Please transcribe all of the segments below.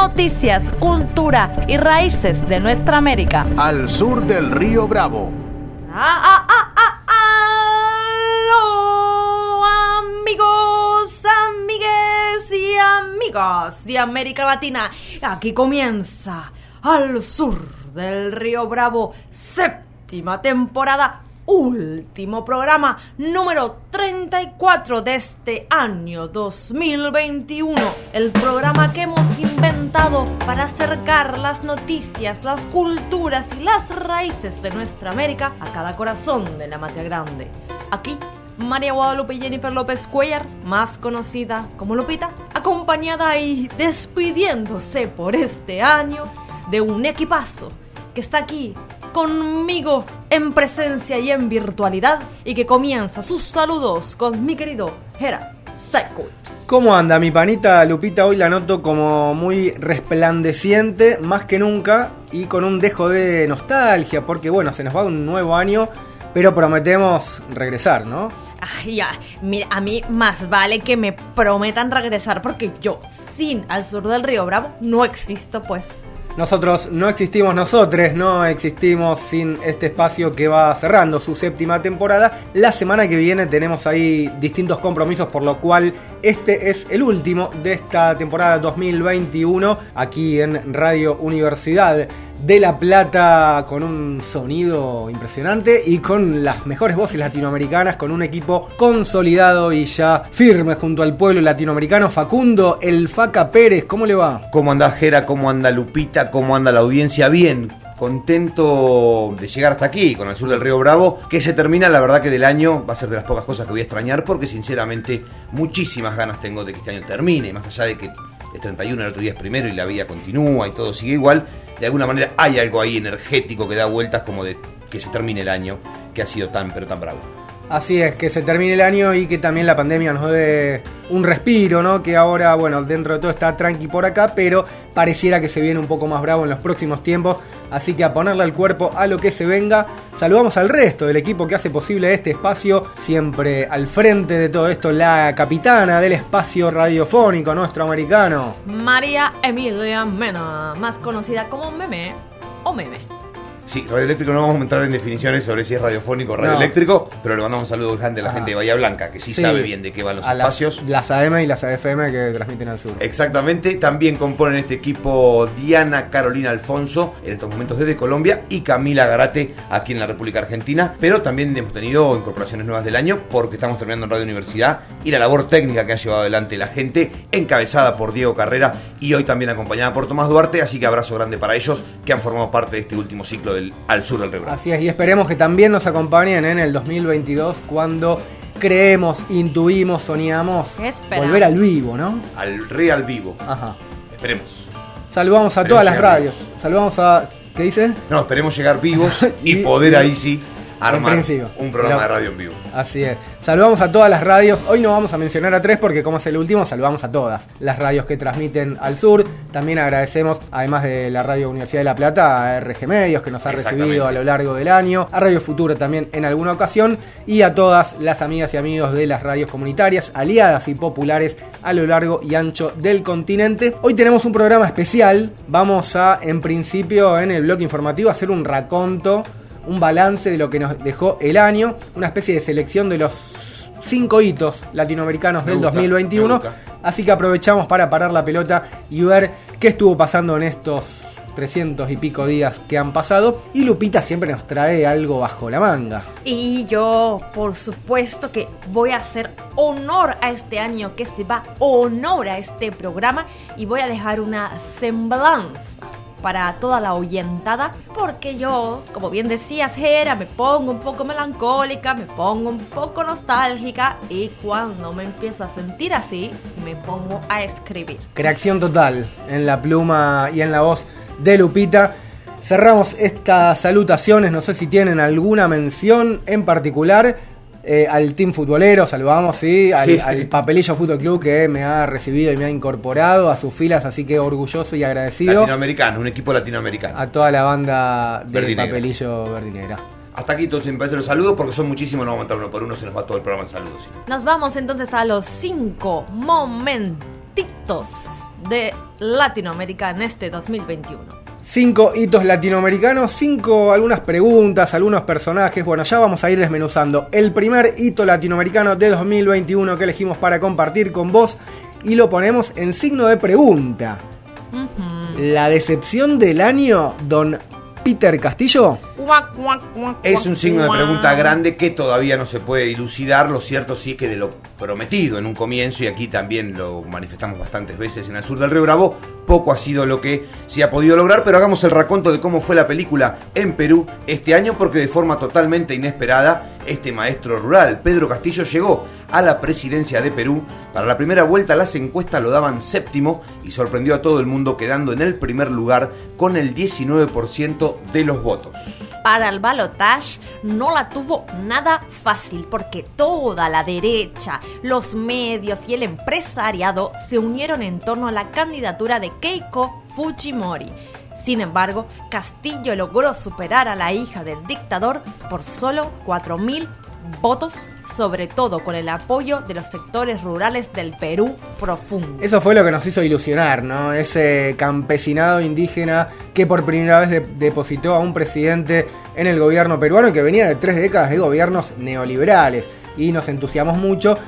Noticias, cultura y raíces de nuestra América. Al sur del río Bravo. ¡Ah, ah, ah, ah! ¡Aló, amigos, amigues y amigas de América Latina! Aquí comienza Al sur del río Bravo, séptima temporada último programa número 34 de este año 2021. El programa que hemos inventado para acercar las noticias, las culturas y las raíces de nuestra América a cada corazón de la Matria Grande. Aquí María Guadalupe Jennifer López Cuellar, más conocida como Lupita, acompañada y despidiéndose por este año de un equipazo que está aquí conmigo en presencia y en virtualidad y que comienza sus saludos con mi querido Hera Psycho. ¿Cómo anda mi panita Lupita? Hoy la noto como muy resplandeciente, más que nunca, y con un dejo de nostalgia, porque bueno, se nos va un nuevo año, pero prometemos regresar, ¿no? Ay, ya, mira, a mí más vale que me prometan regresar, porque yo, sin al sur del río Bravo, no existo, pues. Nosotros no existimos nosotros, no existimos sin este espacio que va cerrando su séptima temporada. La semana que viene tenemos ahí distintos compromisos, por lo cual este es el último de esta temporada 2021 aquí en Radio Universidad de La Plata con un sonido impresionante y con las mejores voces latinoamericanas, con un equipo consolidado y ya firme junto al pueblo latinoamericano. Facundo, el Faca Pérez, ¿cómo le va? ¿Cómo anda Jera? ¿Cómo anda Lupita? ¿Cómo anda la audiencia? Bien, contento de llegar hasta aquí, con el sur del río Bravo, que se termina, la verdad que del año va a ser de las pocas cosas que voy a extrañar, porque sinceramente muchísimas ganas tengo de que este año termine, más allá de que es 31, el otro día es primero y la vida continúa y todo sigue igual, de alguna manera hay algo ahí energético que da vueltas como de que se termine el año, que ha sido tan pero tan bravo. Así es, que se termine el año y que también la pandemia nos dé un respiro, ¿no? Que ahora, bueno, dentro de todo está tranqui por acá, pero pareciera que se viene un poco más bravo en los próximos tiempos. Así que a ponerle al cuerpo a lo que se venga. Saludamos al resto del equipo que hace posible este espacio, siempre al frente de todo esto, la capitana del espacio radiofónico nuestro americano. María Emilia Mena, más conocida como Meme o Meme. Sí, radioeléctrico no vamos a entrar en definiciones sobre si es radiofónico o radioeléctrico, pero le mandamos un saludo grande a la gente de Bahía Blanca, que sí, sabe bien de qué van los espacios. Las, AM y las AFM que transmiten al sur. Exactamente, también componen este equipo Diana Carolina Alfonso, en estos momentos desde Colombia, y Camila Garate, aquí en la República Argentina, pero también hemos tenido incorporaciones nuevas del año, porque estamos terminando en Radio Universidad, y la labor técnica que ha llevado adelante la gente, encabezada por Diego Carrera, y hoy también acompañada por Tomás Duarte, así que abrazo grande para ellos, que han formado parte de este último ciclo de al sur del Río Así es, y esperemos que también nos acompañen en el 2022 cuando creemos, intuimos, soñamos volver al vivo, ¿no? Al real vivo. Ajá. Esperemos. Saludamos a todas las radios. Saludamos a. ¿Qué dice? No, esperemos llegar vivos y, poder ahí sí armar un programa de radio en vivo. Así es. Saludamos a todas las radios. Hoy no vamos a mencionar a tres porque como es el último, saludamos a todas las radios que transmiten al sur. También agradecemos, además de la Radio Universidad de La Plata, a RG Medios que nos ha recibido a lo largo del año, a Radio Futuro también en alguna ocasión y a todas las amigas y amigos de las radios comunitarias, aliadas y populares a lo largo y ancho del continente. Hoy tenemos un programa especial. Vamos a, en principio, en el bloque informativo, hacer un raconto un balance de lo que nos dejó el año, una especie de selección de los cinco hitos latinoamericanos del 2021. Así que aprovechamos para parar la pelota y ver qué estuvo pasando en estos 300 y pico días que han pasado. Y Lupita siempre nos trae algo bajo la manga. Y yo, por supuesto que voy a hacer honor a este año que se va, honor a este programa y voy a dejar una semblanza para toda la oyentada, porque yo, como bien decías, Jera, me pongo un poco melancólica, me pongo un poco nostálgica y cuando me empiezo a sentir así, me pongo a escribir. Creación total en la pluma y en la voz de Lupita. Cerramos estas salutaciones, no sé si tienen alguna mención en particular. Eh, al team futbolero, saludamos, ¿sí? Al, Sí. al Papelillo Fútbol Club que me ha recibido y me ha incorporado a sus filas, así que orgulloso y agradecido Latinoamericano, un equipo latinoamericano. a toda la banda de Verdinegra. Papelillo Verdinegra. Hasta aquí todos me parece los saludos porque son muchísimos, no vamos a entrar uno por uno, se nos va todo el programa en saludos. sí. Nos vamos entonces a los cinco momentitos de Latinoamérica en este 2021. Cinco hitos latinoamericanos, cinco algunas preguntas, algunos personajes. Bueno, ya vamos a ir desmenuzando. El primer hito latinoamericano de 2021 que elegimos para compartir con vos y lo ponemos en signo de pregunta. La decepción del año, don Peter Castillo. Es un signo de pregunta grande que todavía no se puede dilucidar. Lo cierto sí es que de lo prometido en un comienzo, y aquí también lo manifestamos bastantes veces en el sur del Río Bravo, poco ha sido lo que se ha podido lograr, pero hagamos el raconto de cómo fue la película en Perú este año, porque de forma totalmente inesperada, este maestro rural, Pedro Castillo, llegó a la presidencia de Perú. Para la primera vuelta las encuestas lo daban séptimo y sorprendió a todo el mundo quedando en el primer lugar con el 19% de los votos. Para el balotage no la tuvo nada fácil porque toda la derecha, los medios y el empresariado se unieron en torno a la candidatura de Keiko Fujimori. Sin embargo, Castillo logró superar a la hija del dictador por solo 4.000 votos, sobre todo con el apoyo de los sectores rurales del Perú profundo. Eso fue lo que nos hizo ilusionar, ¿no? Ese campesinado indígena que por primera vez de- depositó a un presidente en el gobierno peruano que venía de tres décadas de gobiernos neoliberales. Y nos entusiasmamos mucho.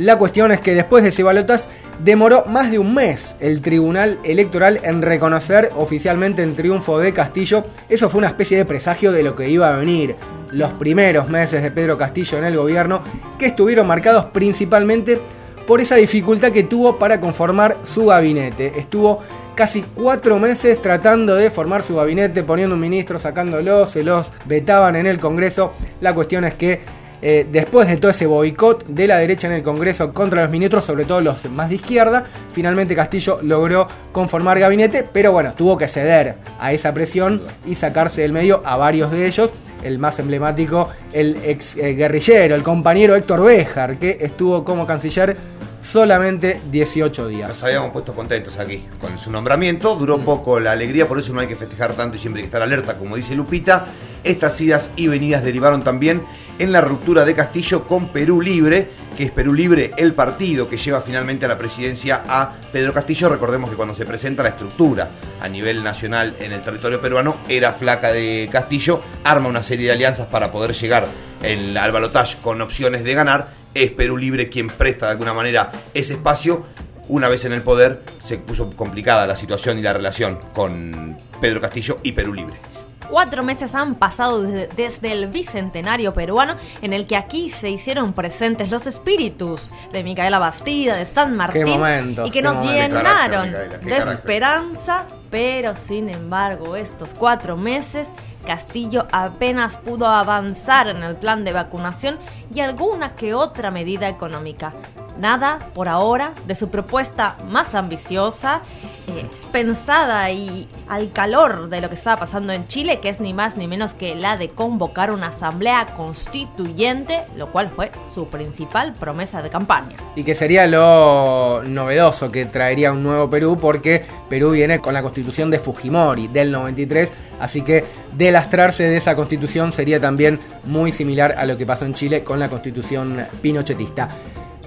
La cuestión es que después de ese balotaje demoró más de un mes el Tribunal Electoral en reconocer oficialmente el triunfo de Castillo. Eso fue una especie de presagio de lo que iba a venir. Los primeros meses de Pedro Castillo en el gobierno, que estuvieron marcados principalmente por esa dificultad que tuvo para conformar su gabinete. Estuvo casi cuatro meses tratando de formar su gabinete, poniendo un ministro, sacándolos, se los vetaban en el Congreso. La cuestión es que eh, después de todo ese boicot de la derecha en el Congreso contra los ministros, sobre todo los más de izquierda, finalmente Castillo logró conformar gabinete, pero bueno, tuvo que ceder a esa presión y sacarse del medio a varios de ellos. El más emblemático, el ex eh, guerrillero, el compañero Héctor Béjar, que estuvo como canciller solamente 18 días. Nos habíamos puesto contentos aquí con su nombramiento. Duró poco la alegría, por eso no hay que festejar tanto y siempre hay que estar alerta, como dice Lupita. Estas idas y venidas derivaron también en la ruptura de Castillo con Perú Libre, que es Perú Libre el partido que lleva finalmente a la presidencia a Pedro Castillo. Recordemos que cuando se presenta la estructura a nivel nacional en el territorio peruano, era flaca de Castillo, arma una serie de alianzas para poder llegar en- al balotaje con opciones de ganar. Es Perú Libre quien presta de alguna manera ese espacio una vez en el poder se puso complicada la situación y la relación con Pedro Castillo y Perú Libre. Cuatro meses han pasado desde, desde el bicentenario peruano en el que aquí se hicieron presentes los espíritus de Micaela Bastida, de San Martín momento, y que nos momento. Qué carácter, llenaron de esperanza, pero sin embargo estos cuatro meses Castillo apenas pudo avanzar en el plan de vacunación y alguna que otra medida económica. Nada por ahora de su propuesta más ambiciosa, eh, pensada y al calor de lo que estaba pasando en Chile, que es ni más ni menos que la de convocar una asamblea constituyente, lo cual fue su principal promesa de campaña. Y que sería lo novedoso que traería un nuevo Perú, porque Perú viene con la constitución de Fujimori del 93, así que de lastrarse de esa constitución sería también muy similar a lo que pasó en Chile con la constitución pinochetista.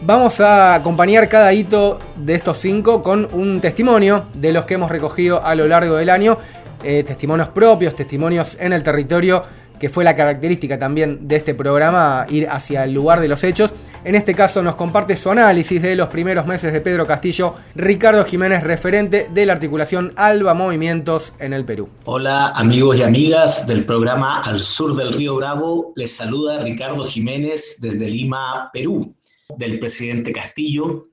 Vamos a acompañar cada hito de estos cinco con un testimonio de los que hemos recogido a lo largo del año, eh, testimonios propios, testimonios en el territorio, que fue la característica también de este programa, ir hacia el lugar de los hechos. En este caso nos comparte su análisis de los primeros meses de Pedro Castillo, Ricardo Jiménez, referente de la articulación Alba Movimientos en el Perú. Hola amigos y amigas del programa Al Sur del Río Bravo, les saluda Ricardo Jiménez desde Lima, Perú, del presidente Castillo,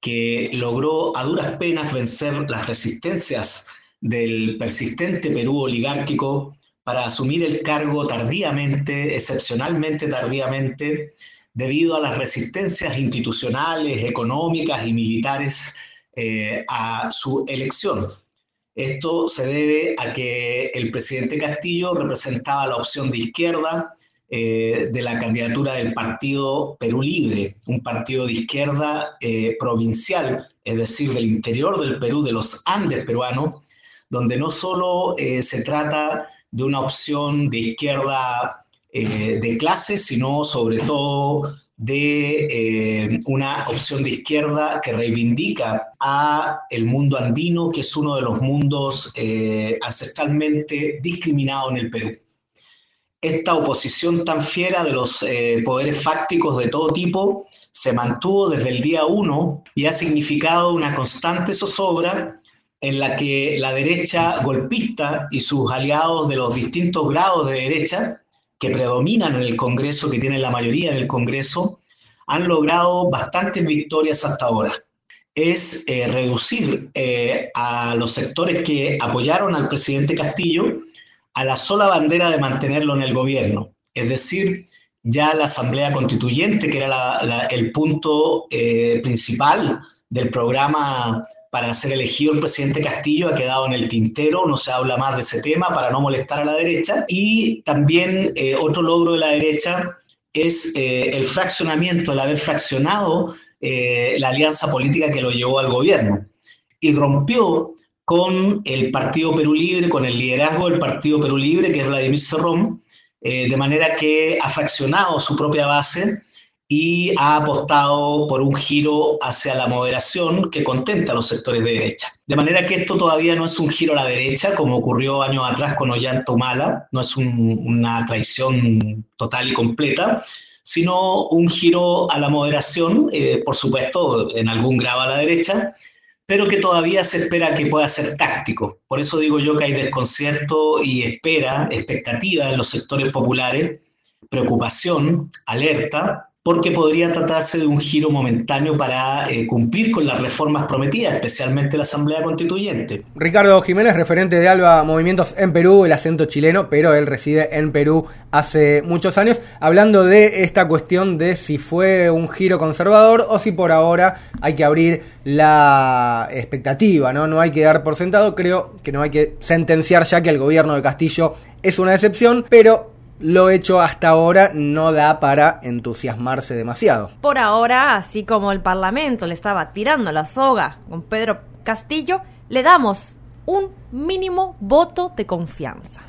que logró a duras penas vencer las resistencias del persistente Perú oligárquico para asumir el cargo tardíamente, excepcionalmente tardíamente, debido a las resistencias institucionales, económicas y militares eh, a su elección. Esto se debe a que el presidente Castillo representaba la opción de izquierda eh, de la candidatura del Partido Perú Libre, un partido de izquierda eh, provincial, es decir, del interior del Perú, de los Andes peruanos, donde no solo eh, se trata de una opción de izquierda de clase, sino sobre todo de una opción de izquierda que reivindica a el mundo andino, que es uno de los mundos ancestralmente discriminados en el Perú esta oposición tan fiera de los eh, poderes fácticos de todo tipo se mantuvo desde el día uno y ha significado una constante zozobra en la que la derecha golpista y sus aliados de los distintos grados de derecha que predominan en el Congreso, que tienen la mayoría en el Congreso, han logrado bastantes victorias hasta ahora. Es eh, reducir eh, a los sectores que apoyaron al presidente Castillo a la sola bandera de mantenerlo en el gobierno. Es decir, ya la Asamblea Constituyente, que era el punto eh, principal del programa para ser elegido el presidente Castillo, ha quedado en el tintero, no se habla más de ese tema para no molestar a la derecha. Y también eh, otro logro de la derecha es eh, el fraccionamiento, el haber fraccionado la alianza política que lo llevó al gobierno. Y rompió con el Partido Perú Libre, con el liderazgo del Partido Perú Libre, que es Vladimir Cerrón, eh, de manera que ha fraccionado su propia base y ha apostado por un giro hacia la moderación que contenta a los sectores de derecha. De manera que esto todavía no es un giro a la derecha, como ocurrió años atrás con Ollanta Humala, no es una traición total y completa, sino un giro a la moderación, eh, por supuesto, en algún grado a la derecha, pero que todavía se espera que pueda ser táctico. Por eso digo yo que hay desconcierto y espera, expectativa en los sectores populares, preocupación, alerta, porque podría tratarse de un giro momentáneo para eh, cumplir con las reformas prometidas, especialmente la Asamblea Constituyente. Ricardo Jiménez, referente de Alba Movimientos en Perú, el acento chileno, pero él reside en Perú hace muchos años, hablando de esta cuestión de si fue un giro conservador o si por ahora hay que abrir la expectativa, ¿no? No hay que dar por sentado, creo que no hay que sentenciar ya que el gobierno de Castillo es una excepción, pero lo hecho hasta ahora no da para entusiasmarse demasiado. Por ahora, así como el Parlamento le estaba tirando la soga con Pedro Castillo, le damos un mínimo voto de confianza.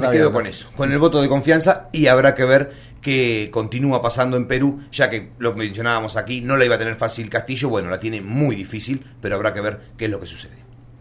Me quedo con eso, con el voto de confianza y habrá que ver qué continúa pasando en Perú, ya que lo mencionábamos aquí, no la iba a tener fácil Castillo, bueno, la tiene muy difícil, pero habrá que ver qué es lo que sucede.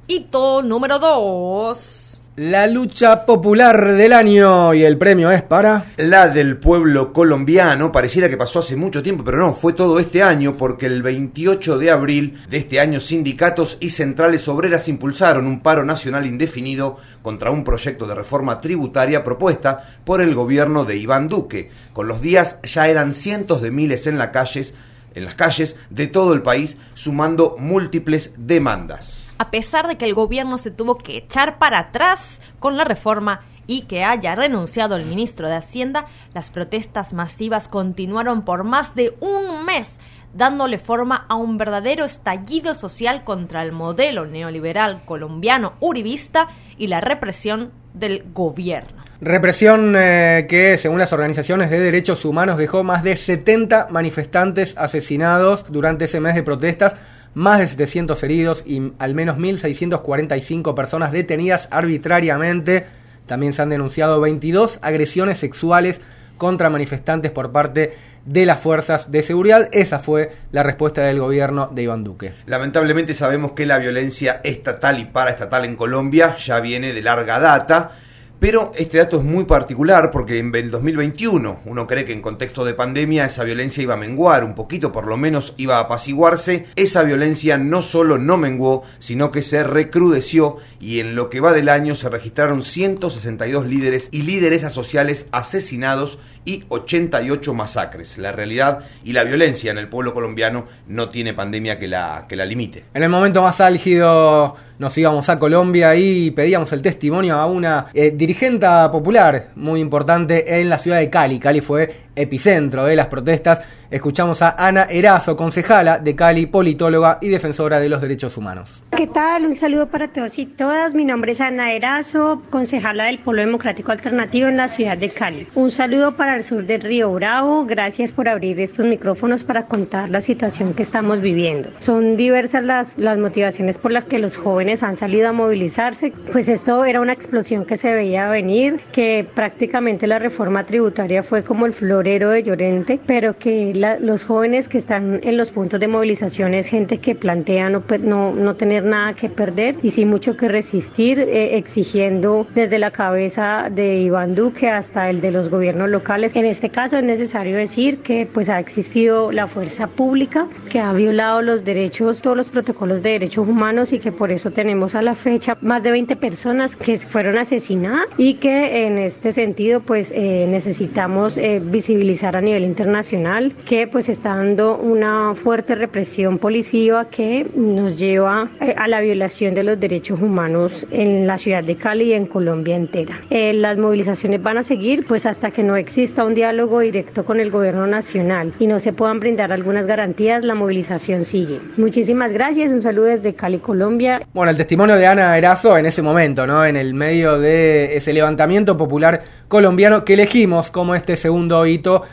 Hito número 2. La lucha popular del año y el premio es para... La del pueblo colombiano, pareciera que pasó hace mucho tiempo, pero no, fue todo este año porque el 28 de abril de este año sindicatos y centrales obreras impulsaron un paro nacional indefinido contra un proyecto de reforma tributaria propuesta por el gobierno de Iván Duque. Con los días ya eran cientos de miles en las calles, en las calles de todo el país, sumando múltiples demandas a pesar de que el gobierno se tuvo que echar para atrás con la reforma y que haya renunciado el ministro de Hacienda, las protestas masivas continuaron por más de un mes, dándole forma a un verdadero estallido social contra el modelo neoliberal colombiano uribista y la represión del gobierno. Represión eh, que, según las organizaciones de derechos humanos, dejó más de 70 manifestantes asesinados durante ese mes de protestas más de 700 heridos y al menos 1.645 personas detenidas arbitrariamente. También se han denunciado 22 agresiones sexuales contra manifestantes por parte de las fuerzas de seguridad. Esa fue la respuesta del gobierno de Iván Duque. Lamentablemente sabemos que la violencia estatal y paraestatal en Colombia ya viene de larga data pero este dato es muy particular porque en el 2021 uno cree que en contexto de pandemia esa violencia iba a menguar un poquito, por lo menos iba a apaciguarse. Esa violencia no solo no menguó, sino que se recrudeció y en lo que va del año se registraron 162 líderes y líderes sociales asesinados y 88 masacres. La realidad y la violencia en el pueblo colombiano no tiene pandemia que la, que la limite. En el momento más álgido nos íbamos a Colombia y pedíamos el testimonio a una eh, dirigente popular muy importante en la ciudad de Cali. Cali fue epicentro de las protestas. Escuchamos a Ana Erazo, concejala de Cali, politóloga y defensora de los derechos humanos. ¿Qué tal? Un saludo para todos y todas. Mi nombre es Ana Erazo, concejala del Polo Democrático Alternativo en la ciudad de Cali. Un saludo para el sur del Río Bravo. Gracias por abrir estos micrófonos para contar la situación que estamos viviendo. Son diversas las, las motivaciones por las que los jóvenes han salido a movilizarse. Pues esto era una explosión que se veía venir, que prácticamente la reforma tributaria fue como el florero de Llorente, pero que los jóvenes que están en los puntos de movilización es gente que plantea no, no, no tener nada que perder y sí mucho que resistir, eh, exigiendo desde la cabeza de Iván Duque hasta el de los gobiernos locales. En este caso es necesario decir que pues ha existido la fuerza pública que ha violado los derechos, todos los protocolos de derechos humanos y que por eso tenemos a la fecha más de 20 personas que fueron asesinadas y que en este sentido pues eh, necesitamos eh, visibilizar a nivel internacional que pues está dando una fuerte represión policiva que nos lleva eh, a la violación de los derechos humanos en la ciudad de Cali y en Colombia entera. Eh, las movilizaciones van a seguir pues hasta que no exista un diálogo directo con el gobierno nacional y no se puedan brindar algunas garantías, la movilización sigue. Muchísimas gracias, un saludo desde Cali, Colombia. Bueno, el testimonio de Ana Erazo en ese momento, ¿no? En el medio de ese levantamiento popular colombiano que elegimos como este segundo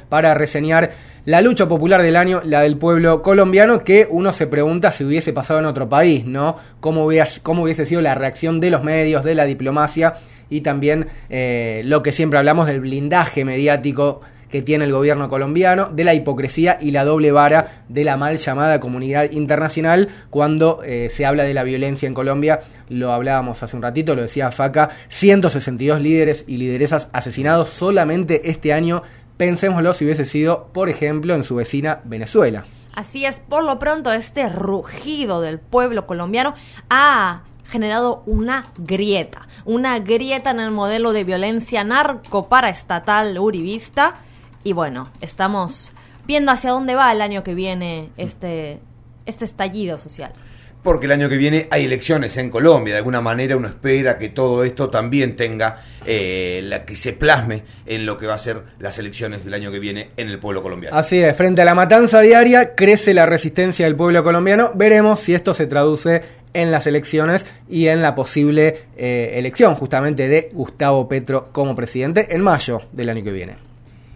para reseñar la lucha popular del año, la del pueblo colombiano, que uno se pregunta si hubiese pasado en otro país, ¿no? ¿Cómo hubiese, cómo hubiese sido la reacción de los medios, de la diplomacia y también eh, lo que siempre hablamos del blindaje mediático que tiene el gobierno colombiano, de la hipocresía y la doble vara de la mal llamada comunidad internacional cuando eh, se habla de la violencia en Colombia. Lo hablábamos hace un ratito, lo decía Faca, 162 líderes y lideresas asesinados solamente este año Pensémoslo si hubiese sido, por ejemplo, en su vecina Venezuela. Así es, por lo pronto este rugido del pueblo colombiano ha generado una grieta, una grieta en el modelo de violencia narco paraestatal uribista y bueno, estamos viendo hacia dónde va el año que viene este, este estallido social porque el año que viene hay elecciones en Colombia. De alguna manera uno espera que todo esto también tenga, eh, la, que se plasme en lo que va a ser las elecciones del año que viene en el pueblo colombiano. Así es, frente a la matanza diaria crece la resistencia del pueblo colombiano. Veremos si esto se traduce en las elecciones y en la posible eh, elección justamente de Gustavo Petro como presidente en mayo del año que viene.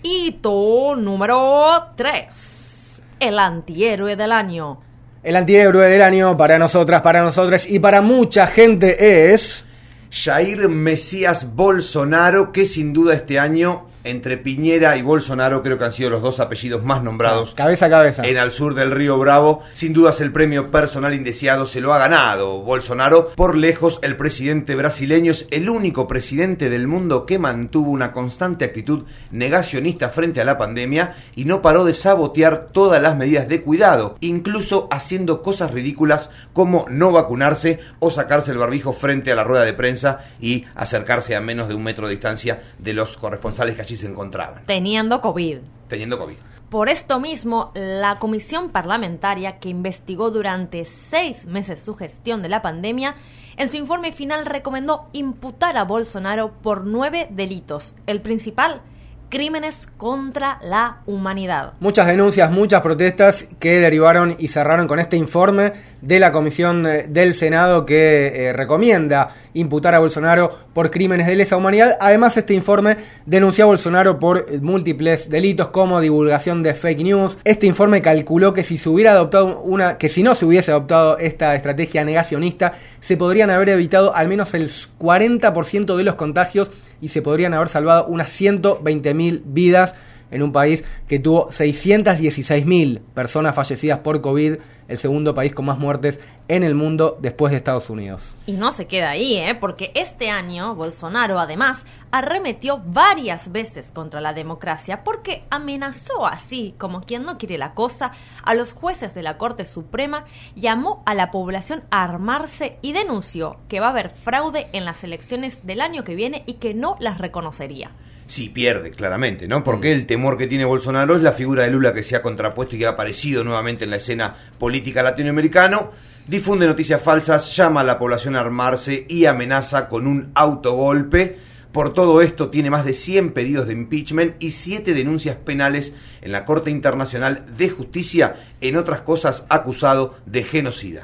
Hito número 3. El antihéroe del año. El antihéroe del año para nosotras, para nosotros y para mucha gente es... Jair Mesías Bolsonaro, que sin duda este año entre Piñera y Bolsonaro creo que han sido los dos apellidos más nombrados. Cabeza a cabeza. En al sur del río Bravo. Sin dudas el premio personal indeseado se lo ha ganado Bolsonaro. Por lejos el presidente brasileño es el único presidente del mundo que mantuvo una constante actitud negacionista frente a la pandemia y no paró de sabotear todas las medidas de cuidado, incluso haciendo cosas ridículas como no vacunarse o sacarse el barbijo frente a la rueda de prensa y acercarse a menos de un metro de distancia de los corresponsales que se encontraban. Teniendo COVID. Teniendo COVID. Por esto mismo, la comisión parlamentaria que investigó durante seis meses su gestión de la pandemia, en su informe final recomendó imputar a Bolsonaro por nueve delitos. El principal, crímenes contra la humanidad. Muchas denuncias, muchas protestas que derivaron y cerraron con este informe de la Comisión eh, del Senado que eh, recomienda imputar a Bolsonaro por crímenes de lesa humanidad. Además, este informe denunció a Bolsonaro por múltiples delitos como divulgación de fake news. Este informe calculó que si se hubiera adoptado una, que si no se hubiese adoptado esta estrategia negacionista, se podrían haber evitado al menos el 40% de los contagios y se podrían haber salvado unas 120.000 vidas en un país que tuvo 616.000 personas fallecidas por COVID el segundo país con más muertes en el mundo después de Estados Unidos. Y no se queda ahí, ¿eh? porque este año Bolsonaro además arremetió varias veces contra la democracia porque amenazó así, como quien no quiere la cosa, a los jueces de la Corte Suprema, llamó a la población a armarse y denunció que va a haber fraude en las elecciones del año que viene y que no las reconocería sí pierde, claramente, ¿no? Porque el temor que tiene Bolsonaro es la figura de Lula que se ha contrapuesto y que ha aparecido nuevamente en la escena política latinoamericana difunde noticias falsas, llama a la población a armarse y amenaza con un autogolpe. Por todo esto tiene más de 100 pedidos de impeachment y 7 denuncias penales en la Corte Internacional de Justicia, en otras cosas acusado de genocida.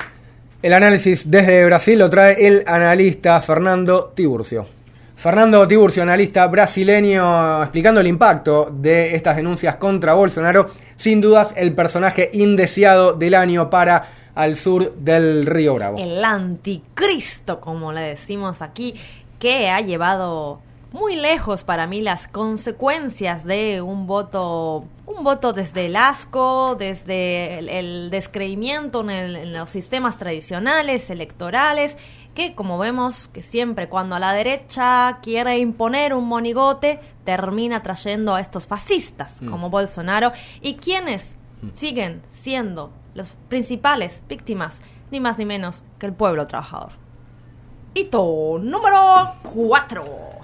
El análisis desde Brasil lo trae el analista Fernando Tiburcio. Fernando Tiburcio, analista brasileño, explicando el impacto de estas denuncias contra Bolsonaro, sin dudas el personaje indeseado del año para al sur del río Bravo. El anticristo, como le decimos aquí, que ha llevado muy lejos para mí las consecuencias de un voto, un voto desde el asco, desde el, el descreimiento en, el, en, los sistemas tradicionales, electorales, que como vemos que siempre cuando a la derecha quiere imponer un monigote, termina trayendo a estos fascistas mm. como Bolsonaro y quienes mm. siguen siendo las principales víctimas, ni más ni menos que el pueblo trabajador. Hito número 4.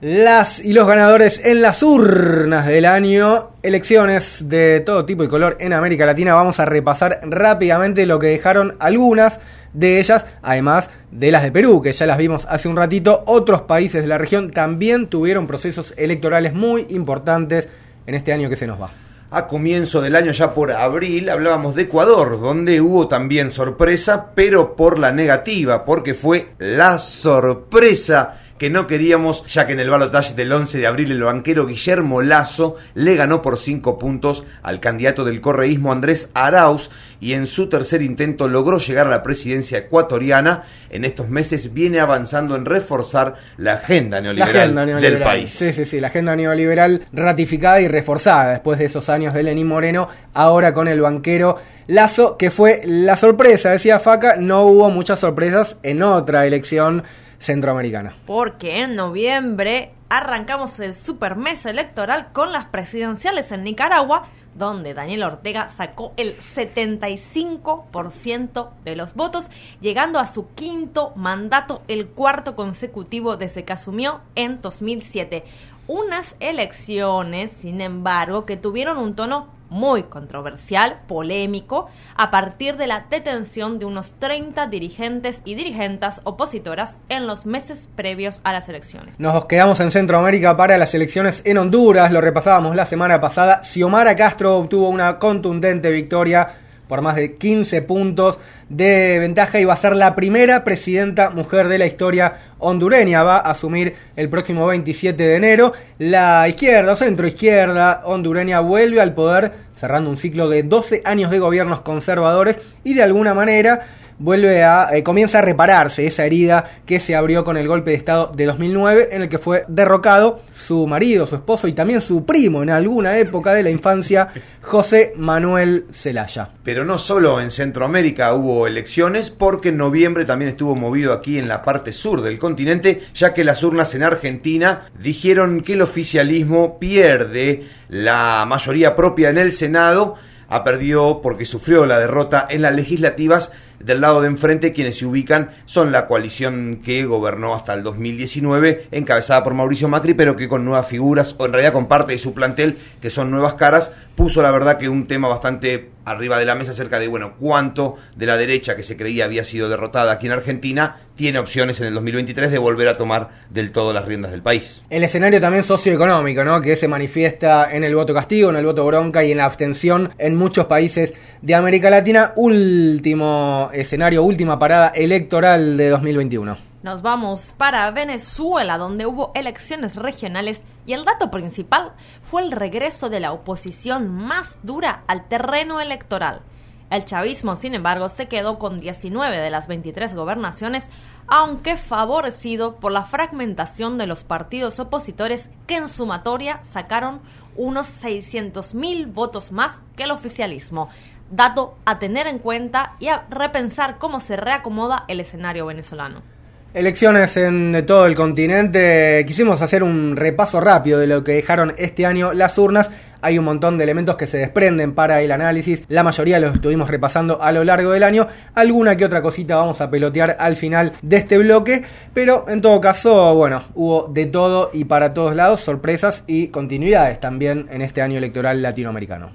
Las y los ganadores en las urnas del año, elecciones de todo tipo y color en América Latina. Vamos a repasar rápidamente lo que dejaron algunas de ellas, además de las de Perú, que ya las vimos hace un ratito. Otros países de la región también tuvieron procesos electorales muy importantes en este año que se nos va. A comienzo del año, ya por abril, hablábamos de Ecuador, donde hubo también sorpresa, pero por la negativa, porque fue la sorpresa que no queríamos, ya que en el balotaje del 11 de abril el banquero Guillermo Lazo le ganó por 5 puntos al candidato del correísmo Andrés Arauz y en su tercer intento logró llegar a la presidencia ecuatoriana. En estos meses viene avanzando en reforzar la agenda neoliberal, la agenda neoliberal. del país. Sí, sí, sí, la agenda neoliberal ratificada y reforzada después de esos años de Lenín Moreno, ahora con el banquero Lazo, que fue la sorpresa, decía Faca, no hubo muchas sorpresas en otra elección centroamericana. Porque en noviembre arrancamos el super mes electoral con las presidenciales en Nicaragua, donde Daniel Ortega sacó el 75% de los votos, llegando a su quinto mandato, el cuarto consecutivo desde que asumió en 2007. Unas elecciones, sin embargo, que tuvieron un tono muy controversial, polémico, a partir de la detención de unos 30 dirigentes y dirigentas opositoras en los meses previos a las elecciones. Nos quedamos en Centroamérica para las elecciones en Honduras, lo repasábamos la semana pasada. Xiomara Castro obtuvo una contundente victoria por más de 15 puntos de ventaja y va a ser la primera presidenta mujer de la historia hondureña. Va a asumir el próximo 27 de enero. La izquierda o centro izquierda hondureña vuelve al poder cerrando un ciclo de 12 años de gobiernos conservadores y de alguna manera vuelve a eh, comienza a repararse esa herida que se abrió con el golpe de estado de 2009 en el que fue derrocado su marido, su esposo y también su primo en alguna época de la infancia, José Manuel Zelaya. Pero no solo en Centroamérica hubo elecciones, porque en noviembre también estuvo movido aquí en la parte sur del continente, ya que las urnas en Argentina dijeron que el oficialismo pierde la mayoría propia en el Senado, ha perdido porque sufrió la derrota en las legislativas del lado de enfrente quienes se ubican son la coalición que gobernó hasta el 2019, encabezada por Mauricio Macri, pero que con nuevas figuras, o en realidad con parte de su plantel, que son nuevas caras, puso la verdad que un tema bastante arriba de la mesa acerca de, bueno, cuánto de la derecha que se creía había sido derrotada aquí en Argentina tiene opciones en el 2023 de volver a tomar del todo las riendas del país. El escenario también socioeconómico, ¿no? Que se manifiesta en el voto castigo, en el voto bronca y en la abstención en muchos países de América Latina. Último escenario, última parada electoral de 2021. Nos vamos para Venezuela, donde hubo elecciones regionales y el dato principal fue el regreso de la oposición más dura al terreno electoral. El chavismo, sin embargo, se quedó con 19 de las 23 gobernaciones, aunque favorecido por la fragmentación de los partidos opositores que en sumatoria sacaron unos 600.000 votos más que el oficialismo. Dato a tener en cuenta y a repensar cómo se reacomoda el escenario venezolano. Elecciones en todo el continente. Quisimos hacer un repaso rápido de lo que dejaron este año las urnas. Hay un montón de elementos que se desprenden para el análisis. La mayoría los estuvimos repasando a lo largo del año. Alguna que otra cosita vamos a pelotear al final de este bloque. Pero en todo caso, bueno, hubo de todo y para todos lados sorpresas y continuidades también en este año electoral latinoamericano.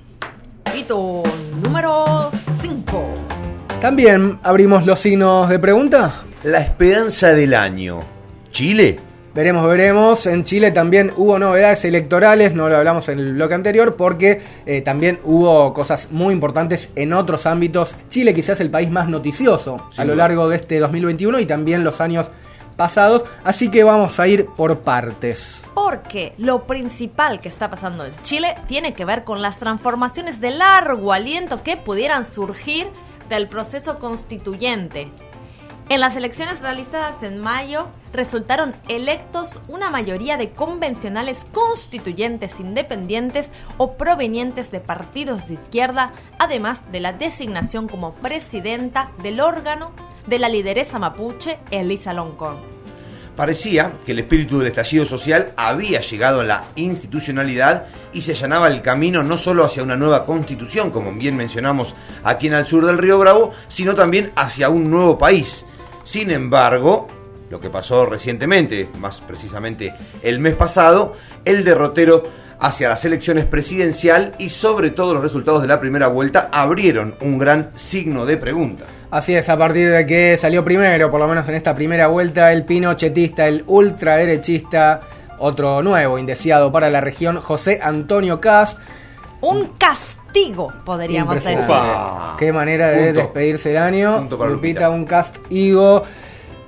Hito número 5. También abrimos los signos de pregunta. La esperanza del año. ¿Chile? Veremos, veremos. En Chile también hubo novedades electorales, no lo hablamos en el bloque anterior, porque eh, también hubo cosas muy importantes en otros ámbitos. Chile quizás el país más noticioso a lo largo de este 2021 y también los años pasados, así que vamos a ir por partes. Porque lo principal que está pasando en Chile tiene que ver con las transformaciones de largo aliento que pudieran surgir del proceso constituyente. En las elecciones realizadas en mayo resultaron electos una mayoría de convencionales constituyentes independientes o provenientes de partidos de izquierda, además de la designación como presidenta del órgano de la lideresa mapuche Elisa Loncón. Parecía que el espíritu del estallido social había llegado a la institucionalidad y se allanaba el camino no solo hacia una nueva constitución, como bien mencionamos aquí en el sur del río Bravo, sino también hacia un nuevo país. Sin embargo, lo que pasó recientemente, más precisamente el mes pasado, el derrotero hacia las elecciones presidencial y sobre todo los resultados de la primera vuelta abrieron un gran signo de pregunta. Así es, a partir de que salió primero, por lo menos en esta primera vuelta, el pinochetista, el ultraderechista, otro nuevo indeseado para la región, José Antonio Cast. Un castigo, podríamos decir. Qué manera de Punto. despedirse el año. Punto para Lupita, un castigo.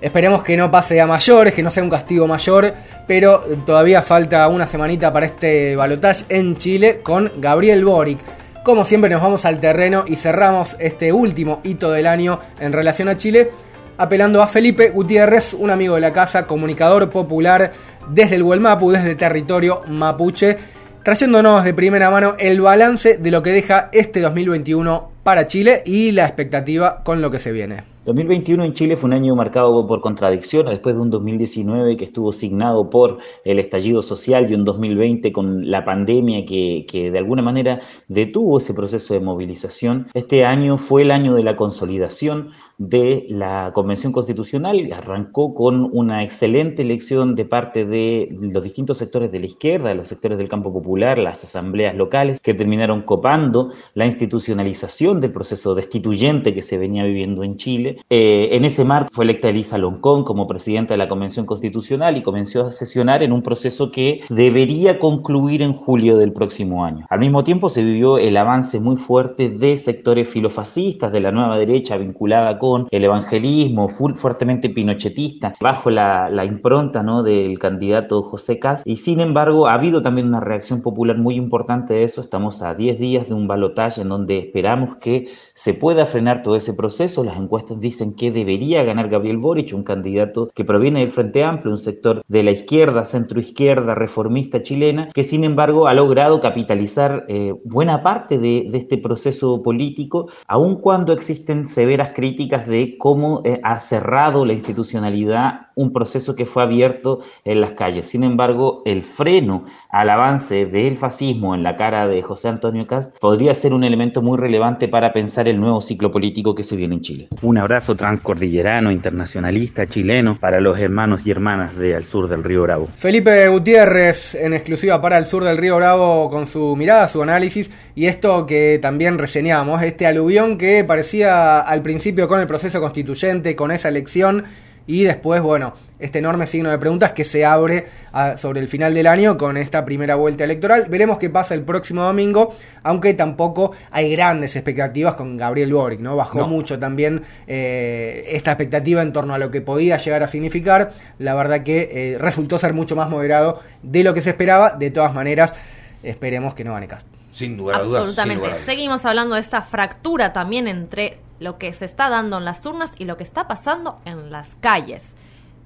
Esperemos que no pase a mayores, que no sea un castigo mayor, pero todavía falta una semanita para este balotaje en Chile con Gabriel Boric. Como siempre nos vamos al terreno y cerramos este último hito del año en relación a Chile, apelando a Felipe Gutiérrez, un amigo de la casa, comunicador popular desde el Huelmapu, desde territorio mapuche, trayéndonos de primera mano el balance de lo que deja este 2021 para Chile y la expectativa con lo que se viene. 2021 en Chile fue un año marcado por contradicciones después de un 2019 que estuvo signado por el estallido social y un 2020 con la pandemia que, que de alguna manera detuvo ese proceso de movilización. Este año fue el año de la consolidación de la Convención Constitucional, arrancó con una excelente elección de parte de los distintos sectores de la izquierda, los sectores del campo popular, las asambleas locales, que terminaron copando la institucionalización del proceso destituyente que se venía viviendo en Chile. Eh, en ese marco fue electa Elisa Loncón como presidenta de la Convención Constitucional y comenzó a sesionar en un proceso que debería concluir en julio del próximo año. Al mismo tiempo se vivió el avance muy fuerte de sectores filofascistas de la nueva derecha vinculada el evangelismo, full, fuertemente pinochetista, bajo la, la impronta ¿no? del candidato José Cas. Y sin embargo ha habido también una reacción popular muy importante de eso. Estamos a 10 días de un balotaje en donde esperamos que se pueda frenar todo ese proceso. Las encuestas dicen que debería ganar Gabriel Boric, un candidato que proviene del Frente Amplio, un sector de la izquierda, centroizquierda, reformista chilena, que sin embargo ha logrado capitalizar eh, buena parte de, de, este proceso político, aun cuando existen severas críticas de cómo eh, ha cerrado la institucionalidad un proceso que fue abierto en las calles. Sin embargo, el freno al avance del fascismo en la cara de José Antonio Cast podría ser un elemento muy relevante para pensar el nuevo ciclo político que se viene en Chile. Un abrazo transcordillerano, internacionalista, chileno, para los hermanos y hermanas de al sur del Río Bravo. Felipe Gutiérrez, en exclusiva para el sur del Río Bravo, con su mirada, su análisis, y esto que también reseñamos, este aluvión que parecía al principio con el proceso constituyente, con esa elección, y después, bueno, este enorme signo de preguntas que se abre a, sobre el final del año con esta primera vuelta electoral. Veremos qué pasa el próximo domingo, aunque tampoco hay grandes expectativas con Gabriel Boric, ¿no? Bajó no. mucho también eh, esta expectativa en torno a lo que podía llegar a significar. La verdad que eh, resultó ser mucho más moderado de lo que se esperaba. De todas maneras, esperemos que no gane Cast. Sin duda Absolutamente. Dudas, sin Seguimos hablando de esta fractura también entre lo que se está dando en las urnas y lo que está pasando en las calles.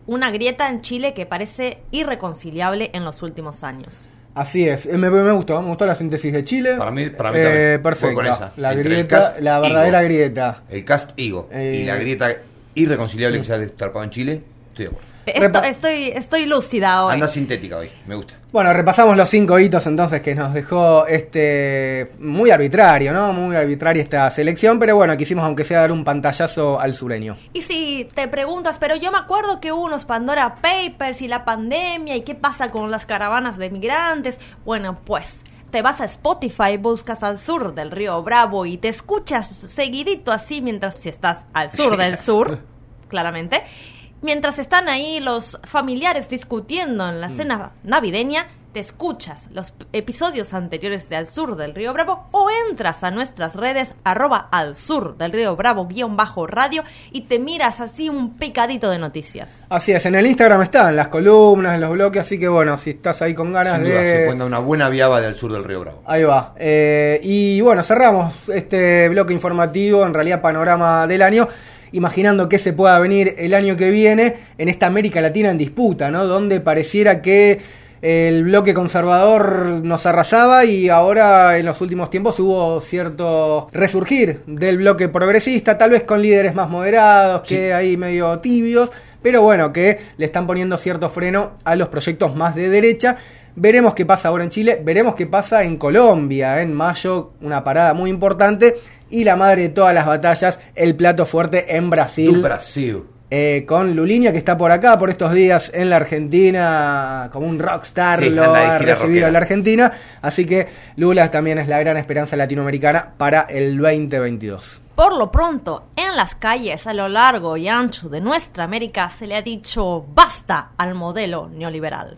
Una grieta en Chile que parece irreconciliable en los últimos años. Así es, me, me, gustó, me gustó la síntesis de Chile. Para mí, para mí eh, perfecto. La grieta, la verdadera grieta. El cast Higo eh, y la grieta irreconciliable mm. que se ha destapado en Chile, estoy de acuerdo. Esto, estoy, estoy lúcida hoy. Anda sintética hoy, me gusta. Bueno, repasamos los cinco hitos entonces que nos dejó este muy arbitrario, ¿no? Muy arbitraria esta selección, pero bueno, quisimos aunque sea dar un pantallazo al sureño. Y si te preguntas, pero yo me acuerdo que hubo unos Pandora Papers y la pandemia y qué pasa con las caravanas de migrantes, bueno, pues te vas a Spotify, buscas al sur del río Bravo y te escuchas seguidito así mientras si estás al sur del sur, claramente. Mientras están ahí los familiares discutiendo en la Mm. cena navideña, te escuchas los episodios anteriores de Al Sur del Río Bravo o entras a nuestras redes arroba al sur del Río Bravo guion bajo radio y te miras así un picadito de noticias. Así es, en el Instagram están las columnas, los bloques, así que bueno, si estás ahí con ganas Sin duda, de... se cuenta una buena viaba del sur del río Bravo. Ahí va. Eh, y bueno, cerramos este bloque informativo, en realidad panorama del año, imaginando qué se pueda venir el año que viene en esta América Latina en disputa, ¿no? Donde pareciera que el bloque conservador nos arrasaba y ahora en los últimos tiempos hubo cierto resurgir del bloque progresista, tal vez con líderes más moderados, que ahí medio tibios, pero bueno, que le están poniendo cierto freno a los proyectos más de derecha. Veremos qué pasa ahora en Chile, veremos qué pasa en Colombia, en mayo, una parada muy importante. Y la madre de todas las batallas, el plato fuerte en Brasil. Tu Brasil. Eh, con Luliña, que está por acá, por estos días en la Argentina, como un rockstar, Sí, lo ha recibido rockera. en la Argentina. Así que Lula también es la gran esperanza latinoamericana para el 2022. Por lo pronto, en las calles a lo largo y ancho de nuestra América se le ha dicho basta al modelo neoliberal.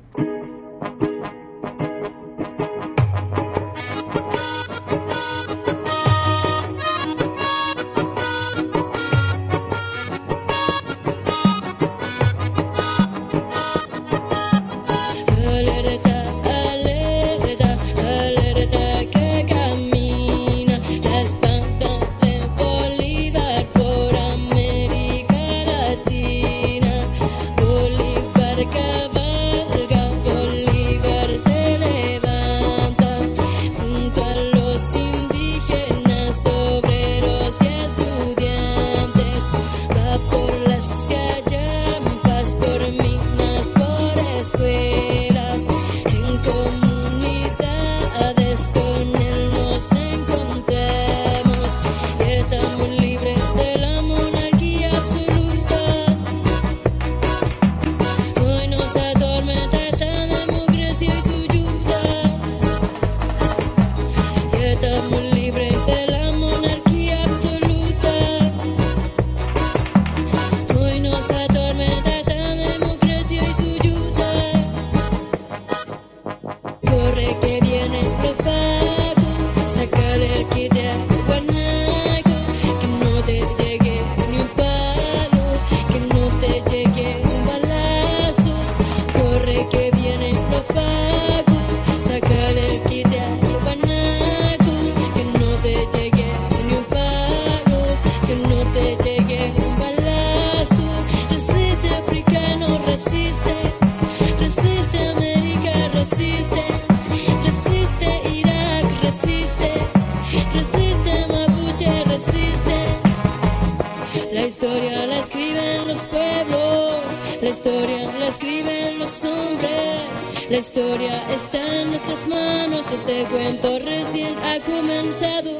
La historia está en nuestras manos, este cuento recién ha comenzado.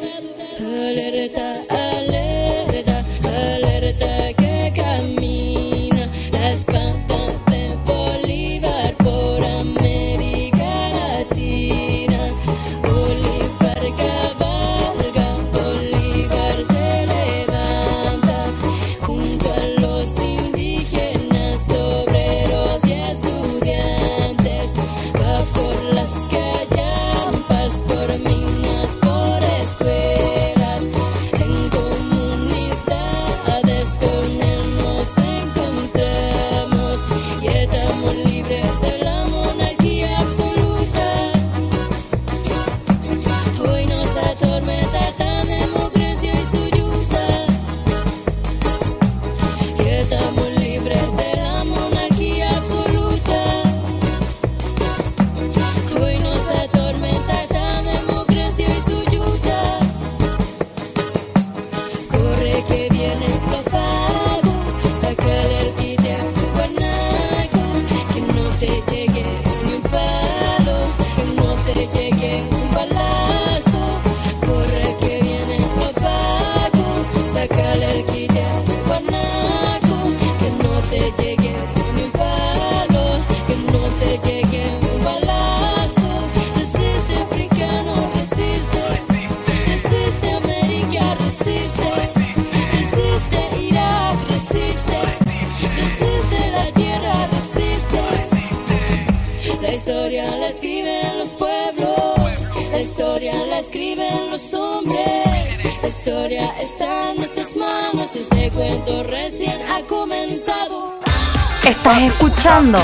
Alerta, alerta, cuento recién ha comenzado. Estás escuchando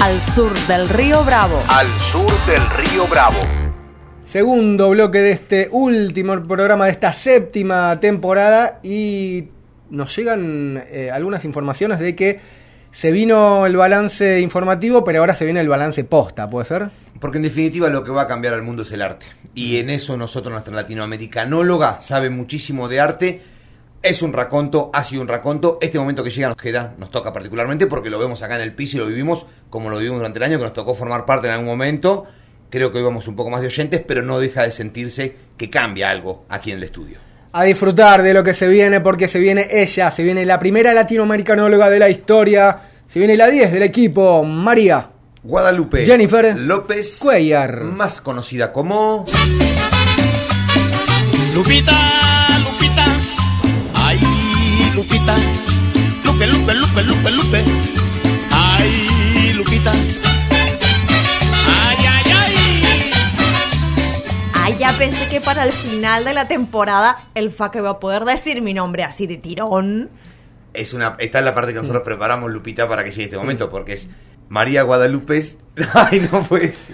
Al Sur del Río Bravo. Al sur del río Bravo. Segundo bloque de este último programa de esta séptima temporada y nos llegan eh, algunas informaciones de que se vino el balance informativo, pero ahora se viene el balance posta, ¿puede ser? Porque en definitiva lo que va a cambiar al mundo es el arte. Y en eso nosotros, nuestra latinoamericanóloga, sabe muchísimo de arte. Es un raconto, ha sido un raconto. Este momento que llega nos queda, nos toca particularmente porque lo vemos acá en el piso y lo vivimos como lo vivimos durante el año, que nos tocó formar parte en algún momento. Creo que hoy vamos un poco más de oyentes, pero no deja de sentirse que cambia algo aquí en el estudio. A disfrutar de lo que se viene, porque se viene ella, se viene la primera latinoamericanóloga de la historia, se viene la 10 del equipo, María. Guadalupe Jennifer López Cuellar. más conocida como Lupita, Lupita, Lupe, Lupe, Lupe, Lupe, Lupe, ay, Lupita, ay, ay, ay. Ay, ya pensé que para el final de la temporada el FAC iba a poder decir mi nombre así de tirón. es una esta es la parte que nosotros preparamos Lupita para que llegue este momento porque es María Guadalupe ay no pues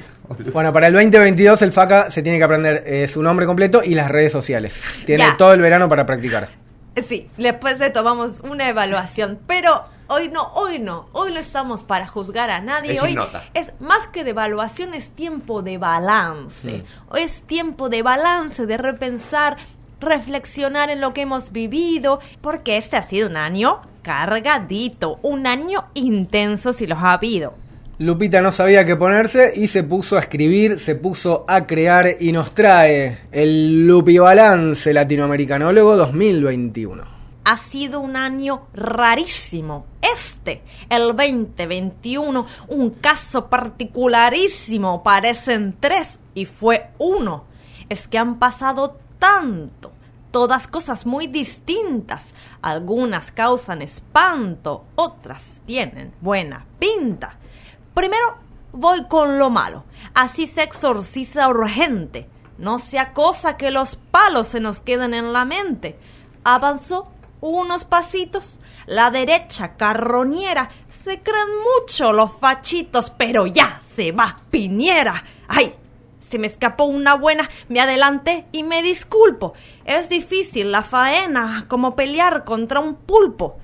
Bueno, para el 2022 el FACA se tiene que aprender eh, su nombre completo y las redes sociales. Tiene Ya. todo el verano para practicar. Sí, después de tomamos una evaluación, pero hoy no, hoy no, hoy no estamos para juzgar a nadie. Es hoy nota. es más que de evaluación, es tiempo de balance. Mm. Hoy es tiempo de balance, de repensar, reflexionar en lo que hemos vivido, porque este ha sido un año cargadito, un año intenso si los ha habido. Lupita no sabía qué ponerse y se puso a escribir, se puso a crear y nos trae el Lupi Balance Latinoamericanólogo 2021. ha sido un año rarísimo. Este, el 2021, un caso particularísimo. Parecen tres y fue uno. Es que han pasado tanto. Todas cosas muy distintas. Algunas causan espanto, otras tienen buena pinta. Primero voy con lo malo. Así se exorciza urgente. No sea cosa que los palos se nos queden en la mente. Avanzó unos pasitos. La derecha carroñera. Se creen mucho los fachitos, pero ya se va Piñera. ¡Ay! Se me escapó una buena, me adelanté y me disculpo. Es difícil la faena, como pelear contra un pulpo.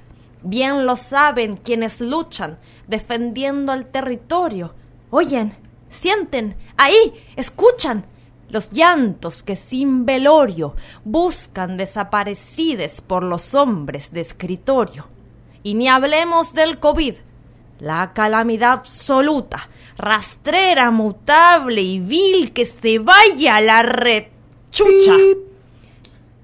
Bien lo saben quienes luchan, defendiendo el territorio. Oyen, sienten, ahí, escuchan los llantos que sin velorio buscan desaparecides por los hombres de escritorio. Y ni hablemos del COVID, la calamidad absoluta, rastrera, mutable y vil que se vaya a la rechucha.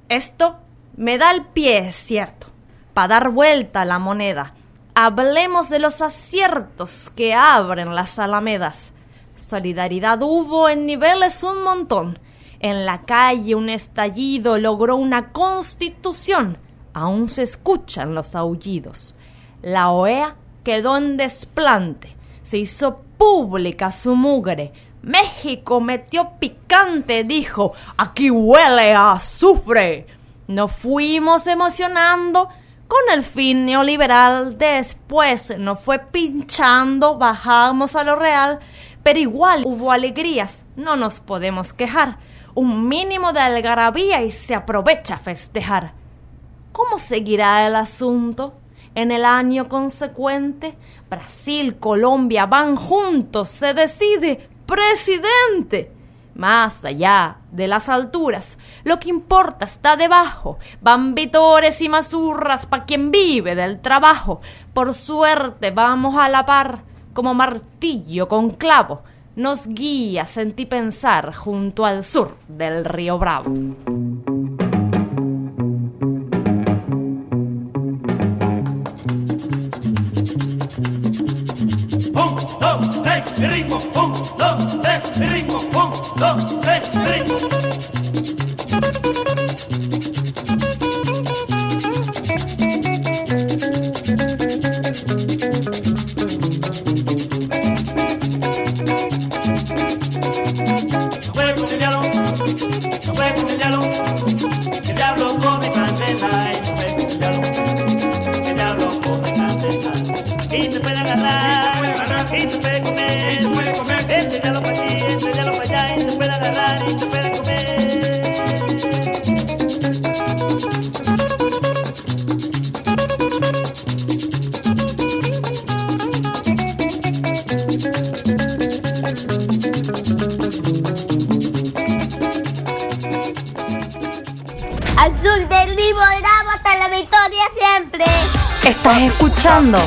Esto me da el pie, es cierto, para dar vuelta a la moneda. Hablemos de los aciertos que abren las alamedas. Solidaridad hubo en niveles un montón. En la calle un estallido logró una constitución. Aún se escuchan los aullidos. La OEA quedó en desplante. Se hizo pública su mugre. México metió picante, dijo. Aquí huele a azufre. Nos fuimos emocionando con el fin neoliberal. Después nos fue pinchando, bajamos a lo real. Pero igual hubo alegrías, no nos podemos quejar. Un mínimo de algarabía y se aprovecha a festejar. ¿Cómo seguirá el asunto? En el año consecuente, Brasil, Colombia van juntos, se decide presidente. Más allá de las alturas, lo que importa está debajo. Van vitores y mazurras pa' quien vive del trabajo. Por suerte vamos a la par, como martillo con clavo. Nos guía sentí pensar junto al sur del río Bravo. Un, dos, tres, ritmo. Un, dos, tres, ritmo. Un, dos, Estás escuchando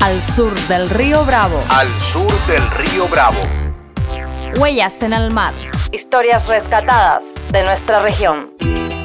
Al Sur del Río Bravo. Al sur del río Bravo. Huellas en el mar. Historias rescatadas de nuestra región.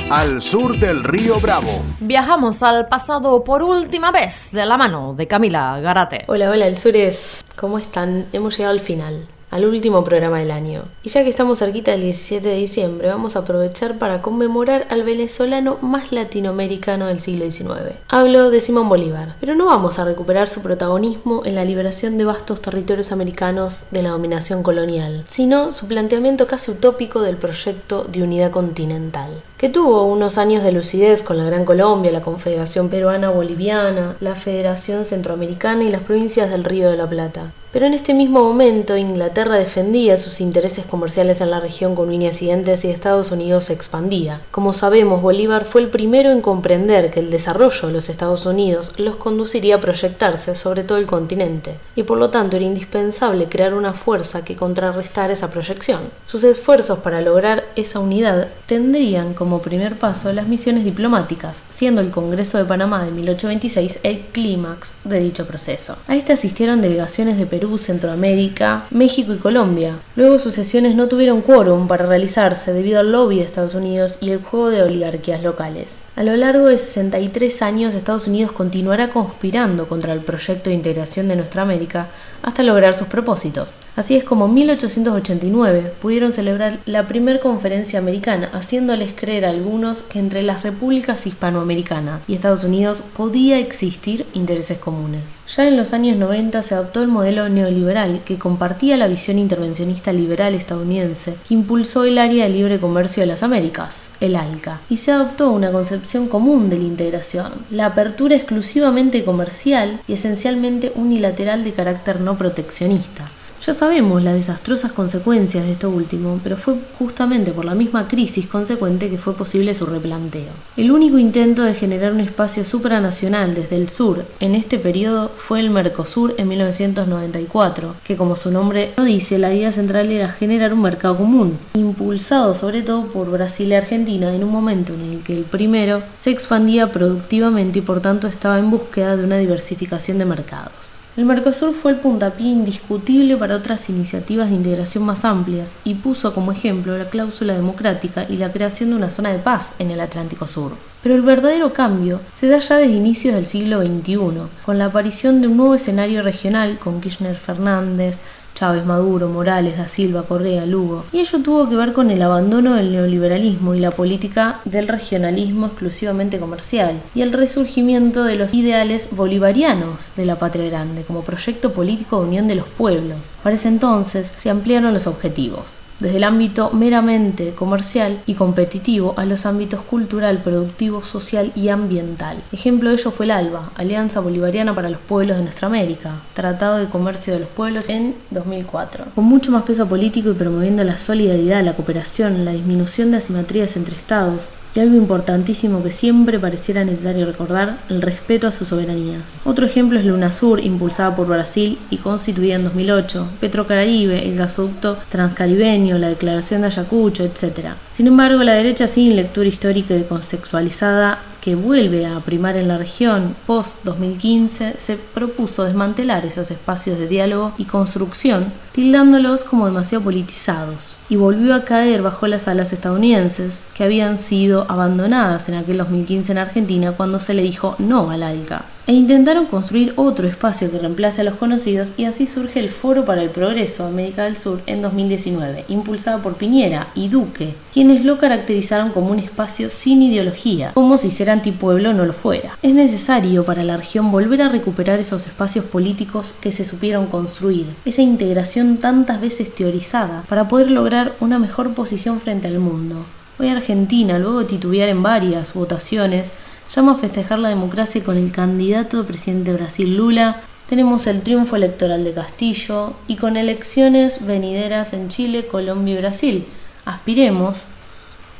Al sur del río Bravo. Viajamos al pasado por última vez de la mano de Camila Garate. Hola, hola, el Sures. ¿Cómo están? Hemos llegado al final, al último programa del año. Y ya que estamos cerquita del 17 de diciembre, vamos a aprovechar para conmemorar al venezolano más latinoamericano del siglo XIX. Hablo de Simón Bolívar, pero no vamos a recuperar su protagonismo en la liberación de vastos territorios americanos de la dominación colonial, sino su planteamiento casi utópico del proyecto de unidad continental que tuvo unos años de lucidez con la Gran Colombia, la Confederación Peruana Boliviana, la Federación Centroamericana y las provincias del Río de la Plata. Pero en este mismo momento Inglaterra defendía sus intereses comerciales en la región con líneas siguientes y Estados Unidos se expandía. Como sabemos, Bolívar fue el primero en comprender que el desarrollo de los Estados Unidos los conduciría a proyectarse sobre todo el continente, y por lo tanto era indispensable crear una fuerza que contrarrestara esa proyección. Sus esfuerzos para lograr esa unidad tendrían como primer paso las misiones diplomáticas, siendo el Congreso de Panamá de 1826 el clímax de dicho proceso. A este asistieron delegaciones de Perú, Centroamérica, México y Colombia. Luego sus sesiones no tuvieron quórum para realizarse debido al lobby de Estados Unidos y el juego de oligarquías locales. A lo largo de 63 años Estados Unidos continuará conspirando contra el proyecto de integración de nuestra América hasta lograr sus propósitos. Así es como en 1889 pudieron celebrar la primera conferencia americana, haciéndoles creer a algunos que entre las repúblicas hispanoamericanas y Estados Unidos podía existir intereses comunes. Ya en los años 90 se adoptó el modelo neoliberal que compartía la visión intervencionista liberal estadounidense que impulsó el área de libre comercio de las Américas, el ALCA, y se adoptó una concepción común de la integración, la apertura exclusivamente comercial y esencialmente unilateral de carácter no proteccionista. Ya sabemos las desastrosas consecuencias de esto último, pero fue justamente por la misma crisis consecuente que fue posible su replanteo. El único intento de generar un espacio supranacional desde el sur en este periodo fue el Mercosur en 1994, que como su nombre lo dice, la idea central era generar un mercado común, impulsado sobre todo por Brasil y Argentina en un momento en el que el primero se expandía productivamente y por tanto estaba en búsqueda de una diversificación de mercados. El Mercosur fue el puntapié indiscutible para otras iniciativas de integración más amplias y puso como ejemplo la cláusula democrática y la creación de una zona de paz en el Atlántico Sur. Pero el verdadero cambio se da ya desde inicios del siglo XXI, con la aparición de un nuevo escenario regional con Kirchner Fernández, Chávez, Maduro, Morales, Da Silva, Correa, Lugo. Y ello tuvo que ver con el abandono del neoliberalismo y la política del regionalismo exclusivamente comercial y el resurgimiento de los ideales bolivarianos de la patria grande como proyecto político de unión de los pueblos. Para ese entonces se ampliaron los objetivos desde el ámbito meramente comercial y competitivo a los ámbitos cultural, productivo, social y ambiental. Ejemplo de ello fue el ALBA, Alianza Bolivariana para los Pueblos de Nuestra América, Tratado de Comercio de los Pueblos en 2004. Con mucho más peso político y promoviendo la solidaridad, la cooperación, la disminución de asimetrías entre estados, y algo importantísimo que siempre pareciera necesario recordar, el respeto a sus soberanías. Otro ejemplo es la UNASUR, impulsada por Brasil y constituida en 2008, Petrocaribe, el gasoducto transcaribeño, la declaración de Ayacucho, etc. Sin embargo, la derecha sin lectura histórica y contextualizada que vuelve a primar en la región post-2015, se propuso desmantelar esos espacios de diálogo y construcción, tildándolos como demasiado politizados, y volvió a caer bajo las alas estadounidenses, que habían sido abandonadas en aquel 2015 en Argentina cuando se le dijo no al ALCA e intentaron construir otro espacio que reemplace a los conocidos y así surge el Foro para el Progreso América del Sur en 2019, impulsado por Piñera y Duque, quienes lo caracterizaron como un espacio sin ideología, como si ser antipueblo no lo fuera. Es necesario para la región volver a recuperar esos espacios políticos que se supieron construir, esa integración tantas veces teorizada, para poder lograr una mejor posición frente al mundo. Hoy Argentina, luego de titubear en varias votaciones, llama a festejar la democracia con el candidato a presidente de Brasil Lula tenemos el triunfo electoral de Castillo y con elecciones venideras en Chile, Colombia y Brasil. Aspiremos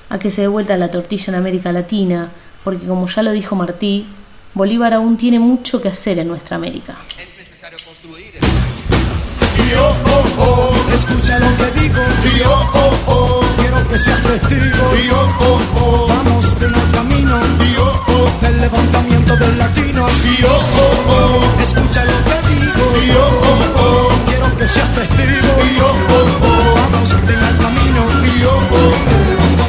a que se dé vuelta la tortilla en América Latina, porque como ya lo dijo Martí, Bolívar aún tiene mucho que hacer en nuestra América. Yo, oh, oh, escucha lo que digo. Yo, oh, oh, quiero que seas testigo. Yo, oh, oh, vamos en el camino. Yo, oh, del levantamiento del latino. Yo, oh, oh, escucha lo que digo. Yo, oh, oh, quiero que seas testigo. Oh, oh, vamos en el camino. Oh,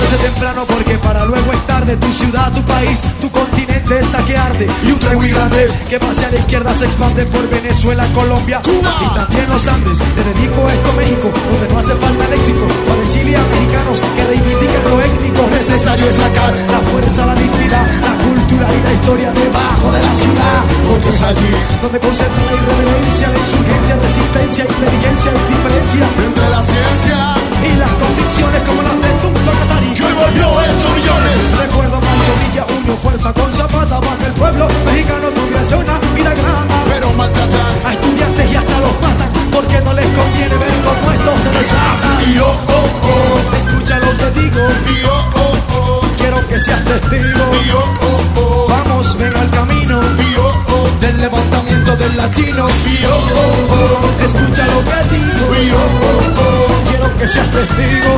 levantarse temprano porque para luego es tarde. Tu ciudad, tu país, tu continente está que arde. Y un tren muy grande que pase a la izquierda se expande por Venezuela, Colombia, Cuba. Y también los Andes, te dedico esto México Donde no hace falta léxico Para decirle a mexicanos que reivindiquen lo étnico. Necesario es sacar la fuerza, la dignidad La cultura y la historia debajo de la ciudad Porque es allí donde concentra la irreverencia La insurgencia, resistencia, inteligencia y diferencia Entre la ciencia y las convicciones como las de Tupac Katari Que hoy volvió hecho millones. Recuerdo a Pancho Villa, uno fuerza con zapata Para que el pueblo mexicano tuviese una vida grande Pero maltratan a estudiantes y hasta los matan Porque no les conviene ver cómo esto se desata Y oh, oh, escucha lo que digo. Y oh, oh, que seas testigo. Vamos, ven al camino del levantamiento del latino. Escucha lo que digo quiero que seas testigo.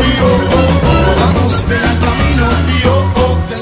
Vamos, ven al camino del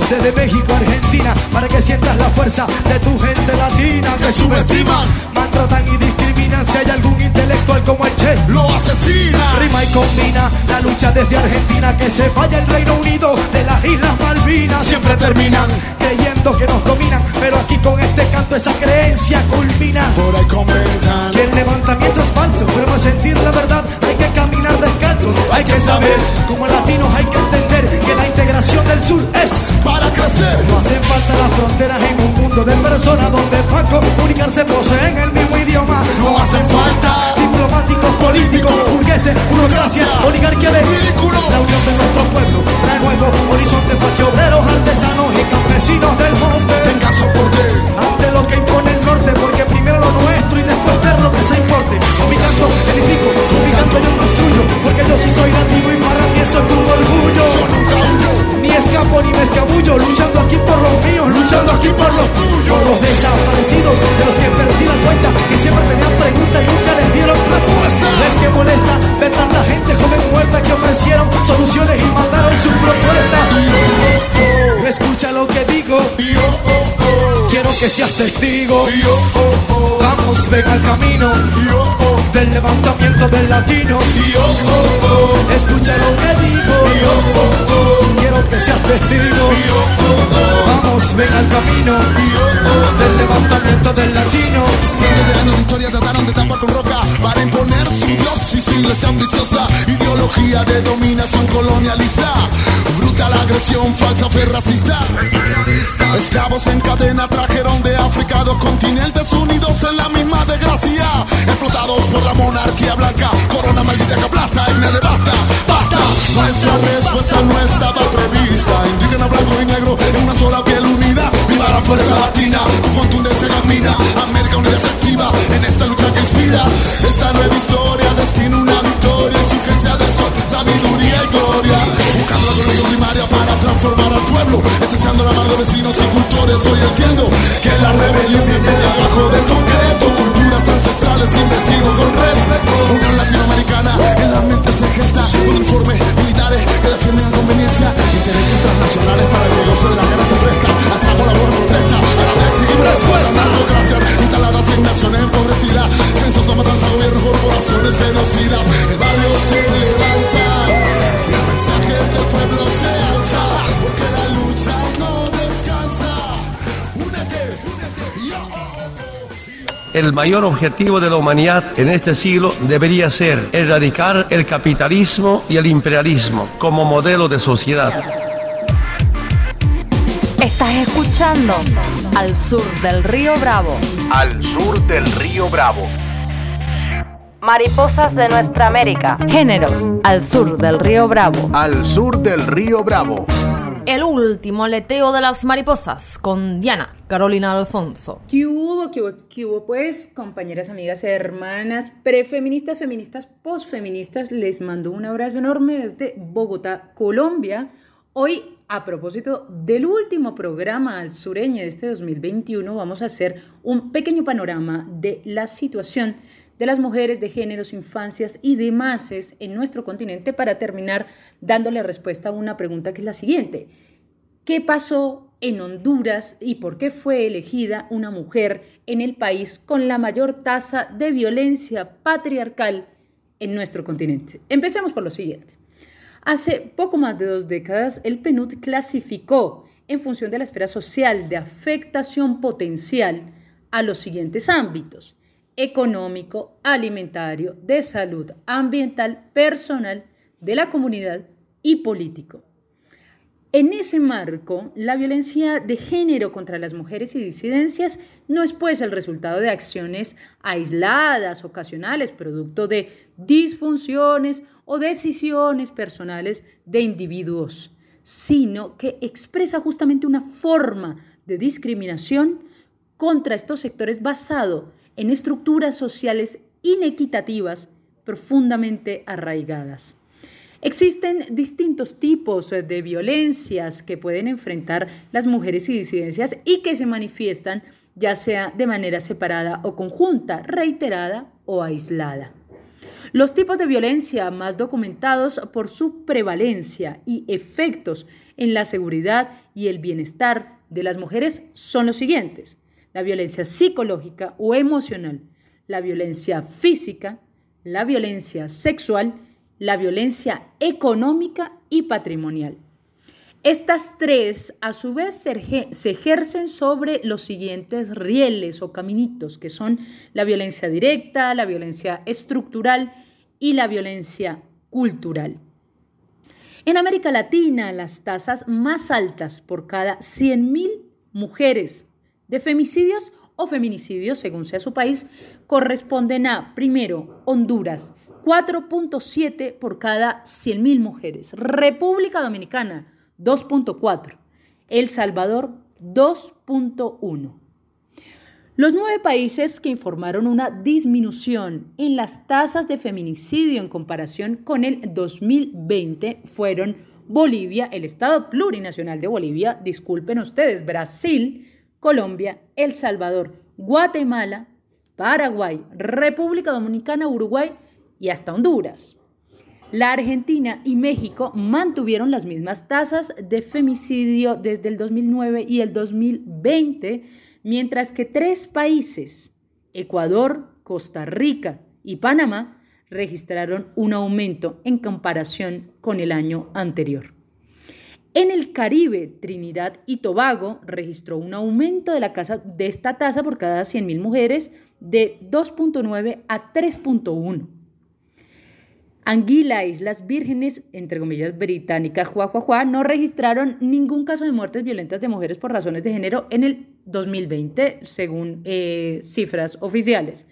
Desde México a Argentina Para que sientas la fuerza de tu gente latina Que subestiman, maltratan y discriminan Si hay algún intelectual como el Che. Lo asesina. Rima y combina la lucha desde Argentina Que se vaya el Reino Unido de las Islas Malvinas. Siempre terminan creyendo que nos dominan Pero aquí con este canto esa creencia culmina. Por ahí comentan Que el levantamiento es falso Pero para sentir la verdad hay que caminar descalzos. Hay que saber. Como latinos hay que entender Que la integración del sur es para crecer. No hacen falta las fronteras en un mundo de personas Donde para comunicarse poseen el mismo idioma. No hacen falta diplomáticos, políticos, burgueses, burocracia, oligarquía de ridículo. La unión de nuestro pueblo. Trae nuevo horizonte para que obreros, artesanos y campesinos del monte. Tengan soporte. Ante lo que impone el norte Porque primero lo nuestro y después ver lo que se importe. Con mi canto edifico, con mi canto yo construyo Porque yo sí soy nativo y para mí eso es un orgullo. Ni escapo ni me escabullo Luchando aquí por los míos, luchando aquí por los tuyos. Por los desaparecidos, de los que perdí la cuenta Que siempre tenían preguntas y nunca les dieron respuesta. Es que molesta ver tanta gente joven muerta Que ofrecieron soluciones y mandaron sus propuestas. Escucha lo que digo Quiero que seas testigo. Vamos, ven al camino. Del levantamiento del latino. Escucha lo que digo Que seas testigo Vamos, ven al camino Del levantamiento del latino años de historia trataron de tapar con roca para imponer su dios y su iglesia ambiciosa. Ideología de dominación colonialista. Brutal agresión, falsa fe racista. Esclavos en cadena trajeron de África dos continentes unidos en la misma desgracia. Explotados por la monarquía blanca. Corona maldita que aplasta y me devasta. Basta. Nuestra respuesta no estaba prevista. Indígena, blanco y negro en una sola piel unida. Viva la fuerza latina, con contundencia camina. América unida se activa en esta lucha que inspira. Esta nueva historia destina una victoria. Insurgencia del sol, sabiduría y gloria. Buscando la conexión primaria para transformar al pueblo. Estrechando la mano de vecinos y cultores. Hoy entiendo que la rebelión viene de abajo del concreto. Culturas ancestrales investigo con respeto. Unión latinoamericana en la mente Para el negocio de la guerra se presta. Alzamos la voz protesta. A la seguimos respuesta. Narcocracias instaladas en naciones empobrecidas. Censos matanza, gobiernos, corporaciones genocidas. El barrio se levanta. El mensaje del pueblo se alza. Porque la lucha no descansa. Únete, únete. Yo, El mayor objetivo de la humanidad en este siglo debería ser erradicar el capitalismo y el imperialismo como modelo de sociedad. Escuchando Al Sur del Río Bravo. Al sur del río Bravo. Mariposas de nuestra América. Género, Al Sur del Río Bravo. Al sur del río Bravo. el último aleteo de las mariposas con Diana Carolina Alfonso. ¿Qué hubo, qué hubo, qué hubo? Pues, compañeras, amigas, hermanas, prefeministas, feministas, posfeministas, les mando un abrazo enorme desde Bogotá, Colombia. Hoy, a propósito del último programa al sureño de este 2021, vamos a hacer un pequeño panorama de la situación de las mujeres, de géneros, infancias y demás en nuestro continente para terminar dándole respuesta a una pregunta que es la siguiente. ¿Qué pasó en Honduras y por qué fue elegida una mujer en el país con la mayor tasa de violencia patriarcal en nuestro continente? Empecemos por lo siguiente. Hace poco más de dos décadas, el PNUD clasificó en función de la esfera social de afectación potencial a los siguientes ámbitos económico, alimentario, de salud, ambiental, personal, de la comunidad y político. En ese marco, la violencia de género contra las mujeres y disidencias no es pues el resultado de acciones aisladas, ocasionales, producto de disfunciones o decisiones personales de individuos, sino que expresa justamente una forma de discriminación contra estos sectores basado en estructuras sociales inequitativas profundamente arraigadas. Existen distintos tipos de violencias que pueden enfrentar las mujeres y disidencias y que se manifiestan ya sea de manera separada o conjunta, reiterada o aislada. Los tipos de violencia más documentados por su prevalencia y efectos en la seguridad y el bienestar de las mujeres son los siguientes la violencia psicológica o emocional, la violencia física, la violencia sexual, la violencia económica y patrimonial. Estas tres, a su vez, se ejercen sobre los siguientes rieles o caminitos, que son la violencia directa, la violencia estructural y la violencia cultural. En América Latina, las tasas más altas por cada 100.000 mujeres de femicidios o feminicidios, según sea su país, corresponden a, primero, Honduras, 4.7 por cada 100.000 mujeres. República Dominicana, 2.4. El Salvador, 2.1. Los nueve países que informaron una disminución en las tasas de feminicidio en comparación con el 2020 fueron Bolivia, el Estado plurinacional de Bolivia, disculpen ustedes, Brasil, Colombia, El Salvador, Guatemala, Paraguay, República Dominicana, Uruguay y hasta Honduras. La Argentina y México mantuvieron las mismas tasas de femicidio desde el 2009 y el 2020, mientras que tres países, Ecuador, Costa Rica y Panamá, registraron un aumento en comparación con el año anterior. En el Caribe, Trinidad y Tobago registró un aumento de, la casa, de esta tasa por cada 100.000 mujeres de 2.9 a 3.1. Anguila, Islas Vírgenes, entre comillas británicas, Juajuajua, no registraron ningún caso de muertes violentas de mujeres por razones de género en el 2020, según eh, cifras oficiales.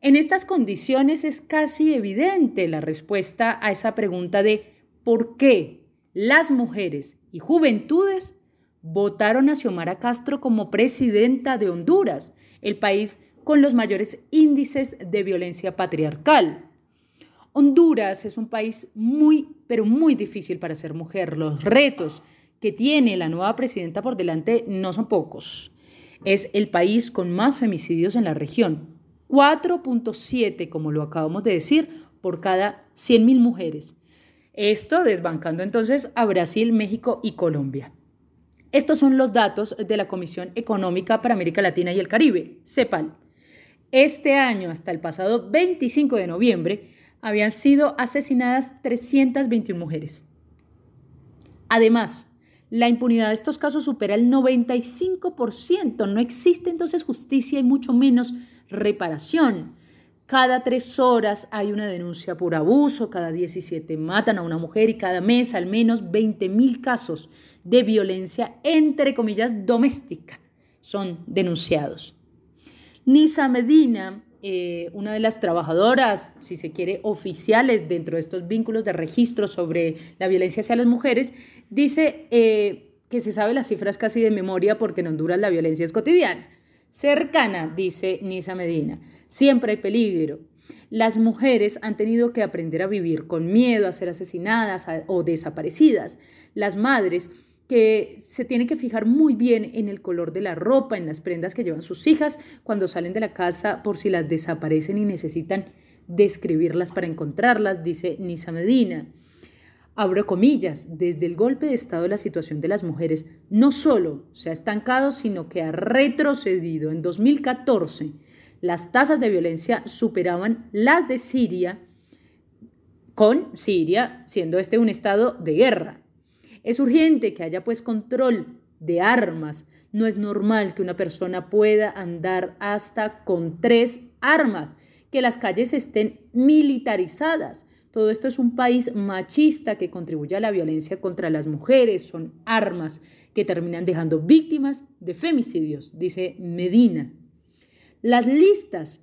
En estas condiciones es casi evidente la respuesta a esa pregunta de ¿por qué las mujeres y juventudes votaron a Xiomara Castro como presidenta de Honduras, el país con los mayores índices de violencia patriarcal. Honduras es un país muy, pero muy difícil para ser mujer. Los retos que tiene la nueva presidenta por delante no son pocos. Es el país con más femicidios en la región. 4.7, como lo acabamos de decir, por cada 100.000 mujeres. Esto desbancando entonces a Brasil, México y Colombia. Estos son los datos de la Comisión Económica para América Latina y el Caribe, CEPAL. Este año, hasta el pasado 25 de noviembre, habían sido asesinadas 321 mujeres. Además, la impunidad de estos casos supera el 95%. No existe entonces justicia y mucho menos reparación. Cada tres horas hay una denuncia por abuso, cada 17 matan a una mujer y cada mes al menos 20 mil casos de violencia, entre comillas, doméstica, son denunciados. Nisa Medina, eh, una de las trabajadoras, si se quiere, oficiales dentro de estos vínculos de registro sobre la violencia hacia las mujeres, dice eh, que se sabe las cifras casi de memoria porque en Honduras la violencia es cotidiana. Cercana, dice Nisa Medina. Siempre hay peligro. Las mujeres han tenido que aprender a vivir con miedo a ser asesinadas o desaparecidas. Las madres que se tienen que fijar muy bien en el color de la ropa, en las prendas que llevan sus hijas cuando salen de la casa por si las desaparecen y necesitan describirlas para encontrarlas, dice Nisa Medina. Abro comillas, desde el golpe de Estado la situación de las mujeres no solo se ha estancado, sino que ha retrocedido. En 2014, las tasas de violencia superaban las de Siria, con Siria siendo este un estado de guerra. Es urgente que haya pues control de armas. No es normal que una persona pueda andar hasta con tres armas, que las calles estén militarizadas. Todo esto es un país machista que contribuye a la violencia contra las mujeres. Son armas que terminan dejando víctimas de femicidios, dice Medina. Las listas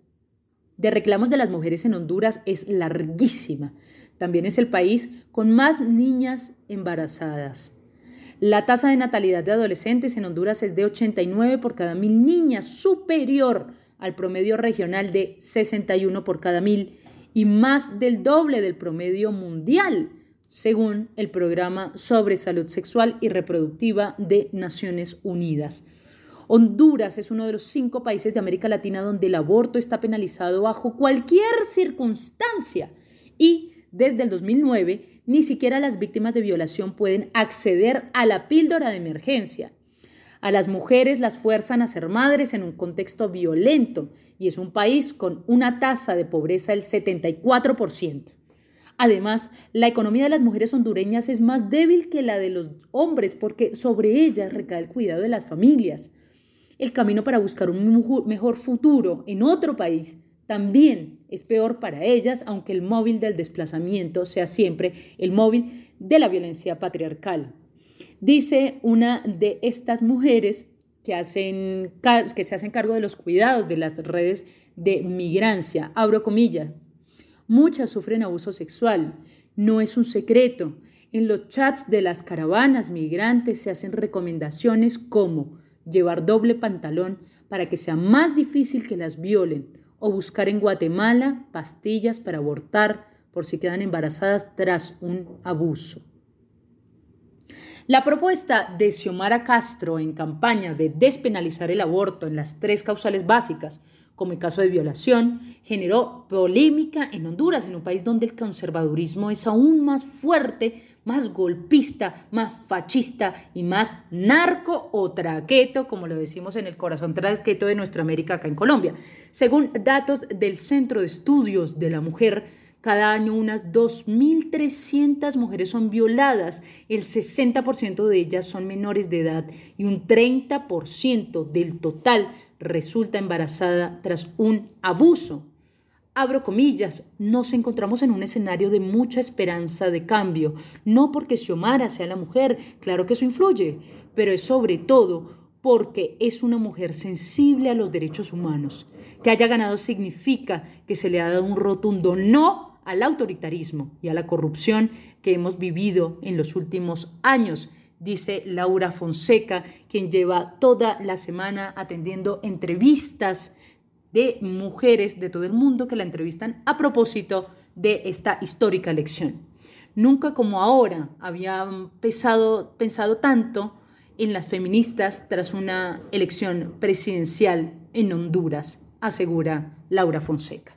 de reclamos de las mujeres en Honduras es larguísima. También es el país con más niñas embarazadas. La tasa de natalidad de adolescentes en Honduras es de 89 por cada mil niñas, superior al promedio regional de 61 por cada mil y más del doble del promedio mundial, según el Programa sobre Salud Sexual y Reproductiva de Naciones Unidas. Honduras es uno de los cinco países de América Latina donde el aborto está penalizado bajo cualquier circunstancia y desde el 2009 ni siquiera las víctimas de violación pueden acceder a la píldora de emergencia. A las mujeres las fuerzan a ser madres en un contexto violento y es un país con una tasa de pobreza del 74%. Además, la economía de las mujeres hondureñas es más débil que la de los hombres porque sobre ellas recae el cuidado de las familias. El camino para buscar un mejor futuro en otro país también es peor para ellas, aunque el móvil del desplazamiento sea siempre el móvil de la violencia patriarcal. Dice una de estas mujeres que, hacen, que se hacen cargo de los cuidados de las redes de migrancia, abro comillas, muchas sufren abuso sexual, no es un secreto. En los chats de las caravanas migrantes se hacen recomendaciones como llevar doble pantalón para que sea más difícil que las violen o buscar en Guatemala pastillas para abortar por si quedan embarazadas tras un abuso. La propuesta de Xiomara Castro en campaña de despenalizar el aborto en las tres causales básicas, como el caso de violación, generó polémica en Honduras, en un país donde el conservadurismo es aún más fuerte, más golpista, más fascista y más narco o traqueto, como lo decimos en el corazón traqueto de nuestra América acá en Colombia. Según datos del Centro de Estudios de la Mujer, cada año unas 2.300 mujeres son violadas, el 60% de ellas son menores de edad y un 30% del total resulta embarazada tras un abuso. Abro comillas, nos encontramos en un escenario de mucha esperanza de cambio, no porque Xiomara sea la mujer, claro que eso influye, pero es sobre todo porque es una mujer sensible a los derechos humanos. Que haya ganado significa que se le ha dado un rotundo no al autoritarismo y a la corrupción que hemos vivido en los últimos años, dice Laura Fonseca, quien lleva toda la semana atendiendo entrevistas de mujeres de todo el mundo que la entrevistan a propósito de esta histórica elección. Nunca como ahora había pesado, pensado tanto en las feministas tras una elección presidencial en Honduras, asegura Laura Fonseca.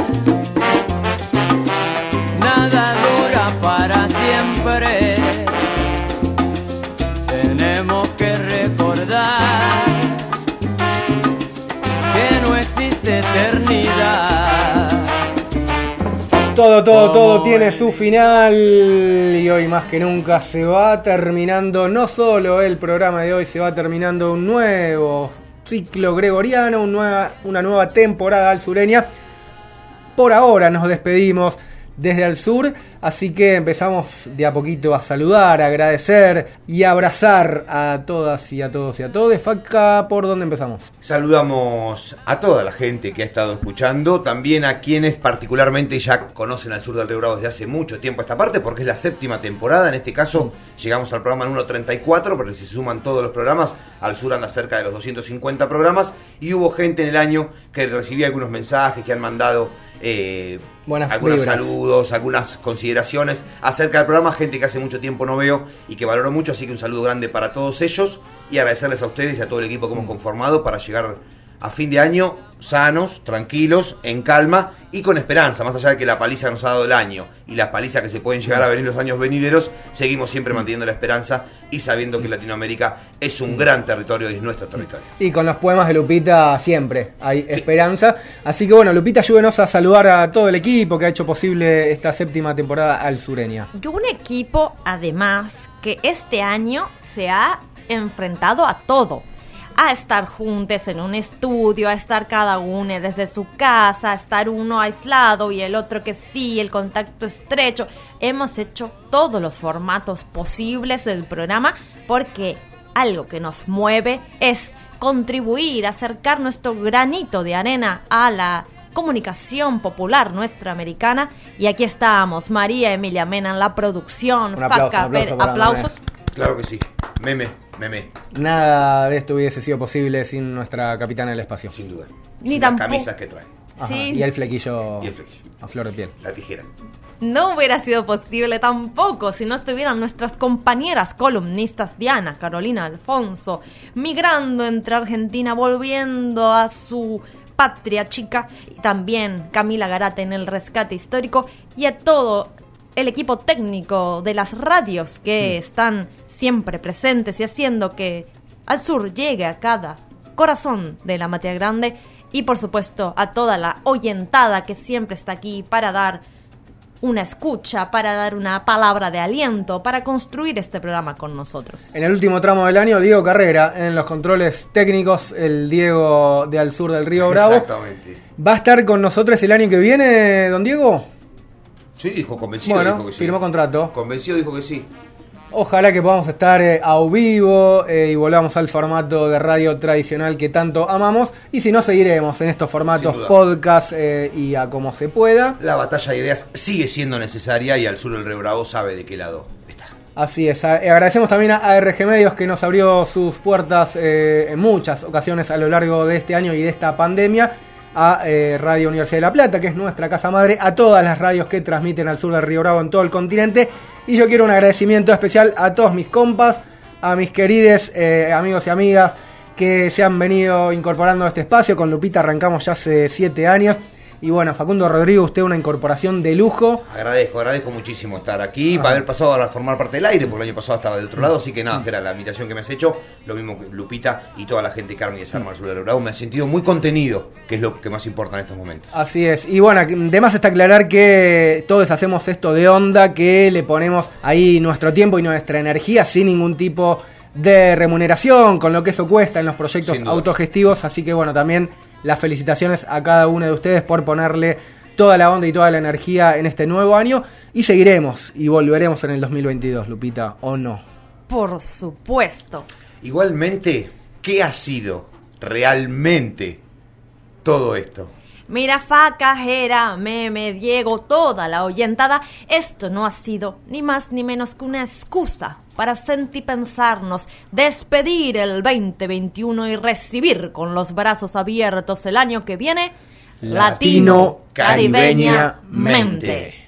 Todo, todo, todo tiene su final y hoy más que nunca se va terminando no solo el programa de hoy, se va terminando un nuevo ciclo gregoriano, nueva- una nueva temporada al sureña. Por ahora nos despedimos desde el sur, así que empezamos de a poquito a saludar, a agradecer y abrazar a todas y a todos y a todos. Faca, ¿por dónde empezamos? Saludamos a toda la gente que ha estado escuchando, también a quienes particularmente ya conocen al sur del Río Bravo desde hace mucho tiempo esta parte, porque es la séptima temporada, en este caso llegamos al programa número 34, pero si se suman todos los programas, al sur anda cerca de los 250 programas, y hubo gente en el año que recibía algunos mensajes, que han mandado eh, Buenas algunos vibras. saludos, algunas consideraciones acerca del programa, gente que hace mucho tiempo no veo y que valoro mucho, así que un saludo grande para todos ellos y agradecerles a ustedes y a todo el equipo que Mm. hemos conformado para llegar a fin de año sanos, tranquilos, en calma y con esperanza, más allá de que la paliza que nos ha dado el año y las palizas que se pueden llegar a venir los años venideros, seguimos siempre manteniendo la esperanza y sabiendo que Latinoamérica es un gran territorio y es nuestro territorio. Y con los poemas de Lupita siempre hay esperanza. Así que bueno, Lupita, ayúdenos a saludar a todo el equipo que ha hecho posible esta séptima temporada al sureña. Y un equipo, además, que este año se ha enfrentado a todo. A estar juntos en un estudio, a estar cada uno desde su casa, a estar uno aislado y el otro que sí, el contacto estrecho. Hemos hecho todos los formatos posibles del programa porque algo que nos mueve es contribuir, acercar nuestro granito de arena a la comunicación popular nuestra americana. Y aquí estamos, María Emilia Mena en la producción, Un aplauso, Faca un aplauso Pérez, para aplausos. Claro que sí. Meme, meme. Nada de esto hubiese sido posible sin nuestra capitana del espacio. Sin duda. Ni Las tampoco- camisas que trae. Ajá, Sí. Y el flequillo, Y el flequillo. a flor de piel. La tijera. No hubiera sido posible tampoco si no estuvieran nuestras compañeras columnistas Diana, Carolina, Alfonso, migrando entre Argentina, volviendo a su patria chica, y también Camila Garate en el rescate histórico, y a todo el equipo técnico de las radios que están siempre presentes y haciendo que al sur llegue a cada corazón de la Matria Grande y por supuesto a toda la oyentada que siempre está aquí para dar una escucha, para dar una palabra de aliento, para construir este programa con nosotros. En el último tramo del año, Diego Carrera, en los controles técnicos, el Diego de al sur del Río Bravo. Exactamente. ¿Va a estar con nosotros el año que viene, don Diego? Sí, dijo convencido. Bueno, dijo que sí. firmó contrato. Convencido dijo que sí. Ojalá que podamos estar eh, a vivo eh, y volvamos al formato de radio tradicional que tanto amamos. Y si no, seguiremos en estos formatos podcast eh, y a como se pueda. La batalla de ideas sigue siendo necesaria y al sur del Río Bravo sabe de qué lado. Así es. Agradecemos también a ARG Medios que nos abrió sus puertas en muchas ocasiones a lo largo de este año y de esta pandemia. A eh, Radio Universidad de La Plata, que es nuestra casa madre, a todas las radios que transmiten al sur del Río Bravo en todo el continente. Y yo quiero un agradecimiento especial a todos mis compas, a mis queridos eh, amigos y amigas que se han venido incorporando a este espacio. Con Lupita arrancamos ya hace siete años. Y bueno, Facundo Rodrigo, usted una incorporación de lujo. Agradezco, agradezco muchísimo estar aquí, para haber pasado a formar parte del aire, porque el año pasado estaba del otro lado, así que nada, que era la invitación que me has hecho, lo mismo que Lupita y toda la gente Carmen y Desarma al sur del Río Bravo, me he sentido muy contenido, que es lo que más importa en estos momentos. Así es. Y bueno, además está aclarar que todos hacemos esto de onda, que le ponemos ahí nuestro tiempo y nuestra energía sin ningún tipo de remuneración, con lo que eso cuesta en los proyectos autogestivos. Así que bueno, también las felicitaciones a cada uno de ustedes por ponerle toda la onda y toda la energía en este nuevo año. Y seguiremos y volveremos en el 2022, Lupita, ¿o no? Por supuesto. Igualmente, ¿qué ha sido realmente todo esto? Mira, Faca, Jera, Meme, Diego, toda la oyentada, esto no ha sido ni más ni menos que una excusa para sentipensarnos, despedir el 2021 y recibir con los brazos abiertos el año que viene Latino caribeñamente.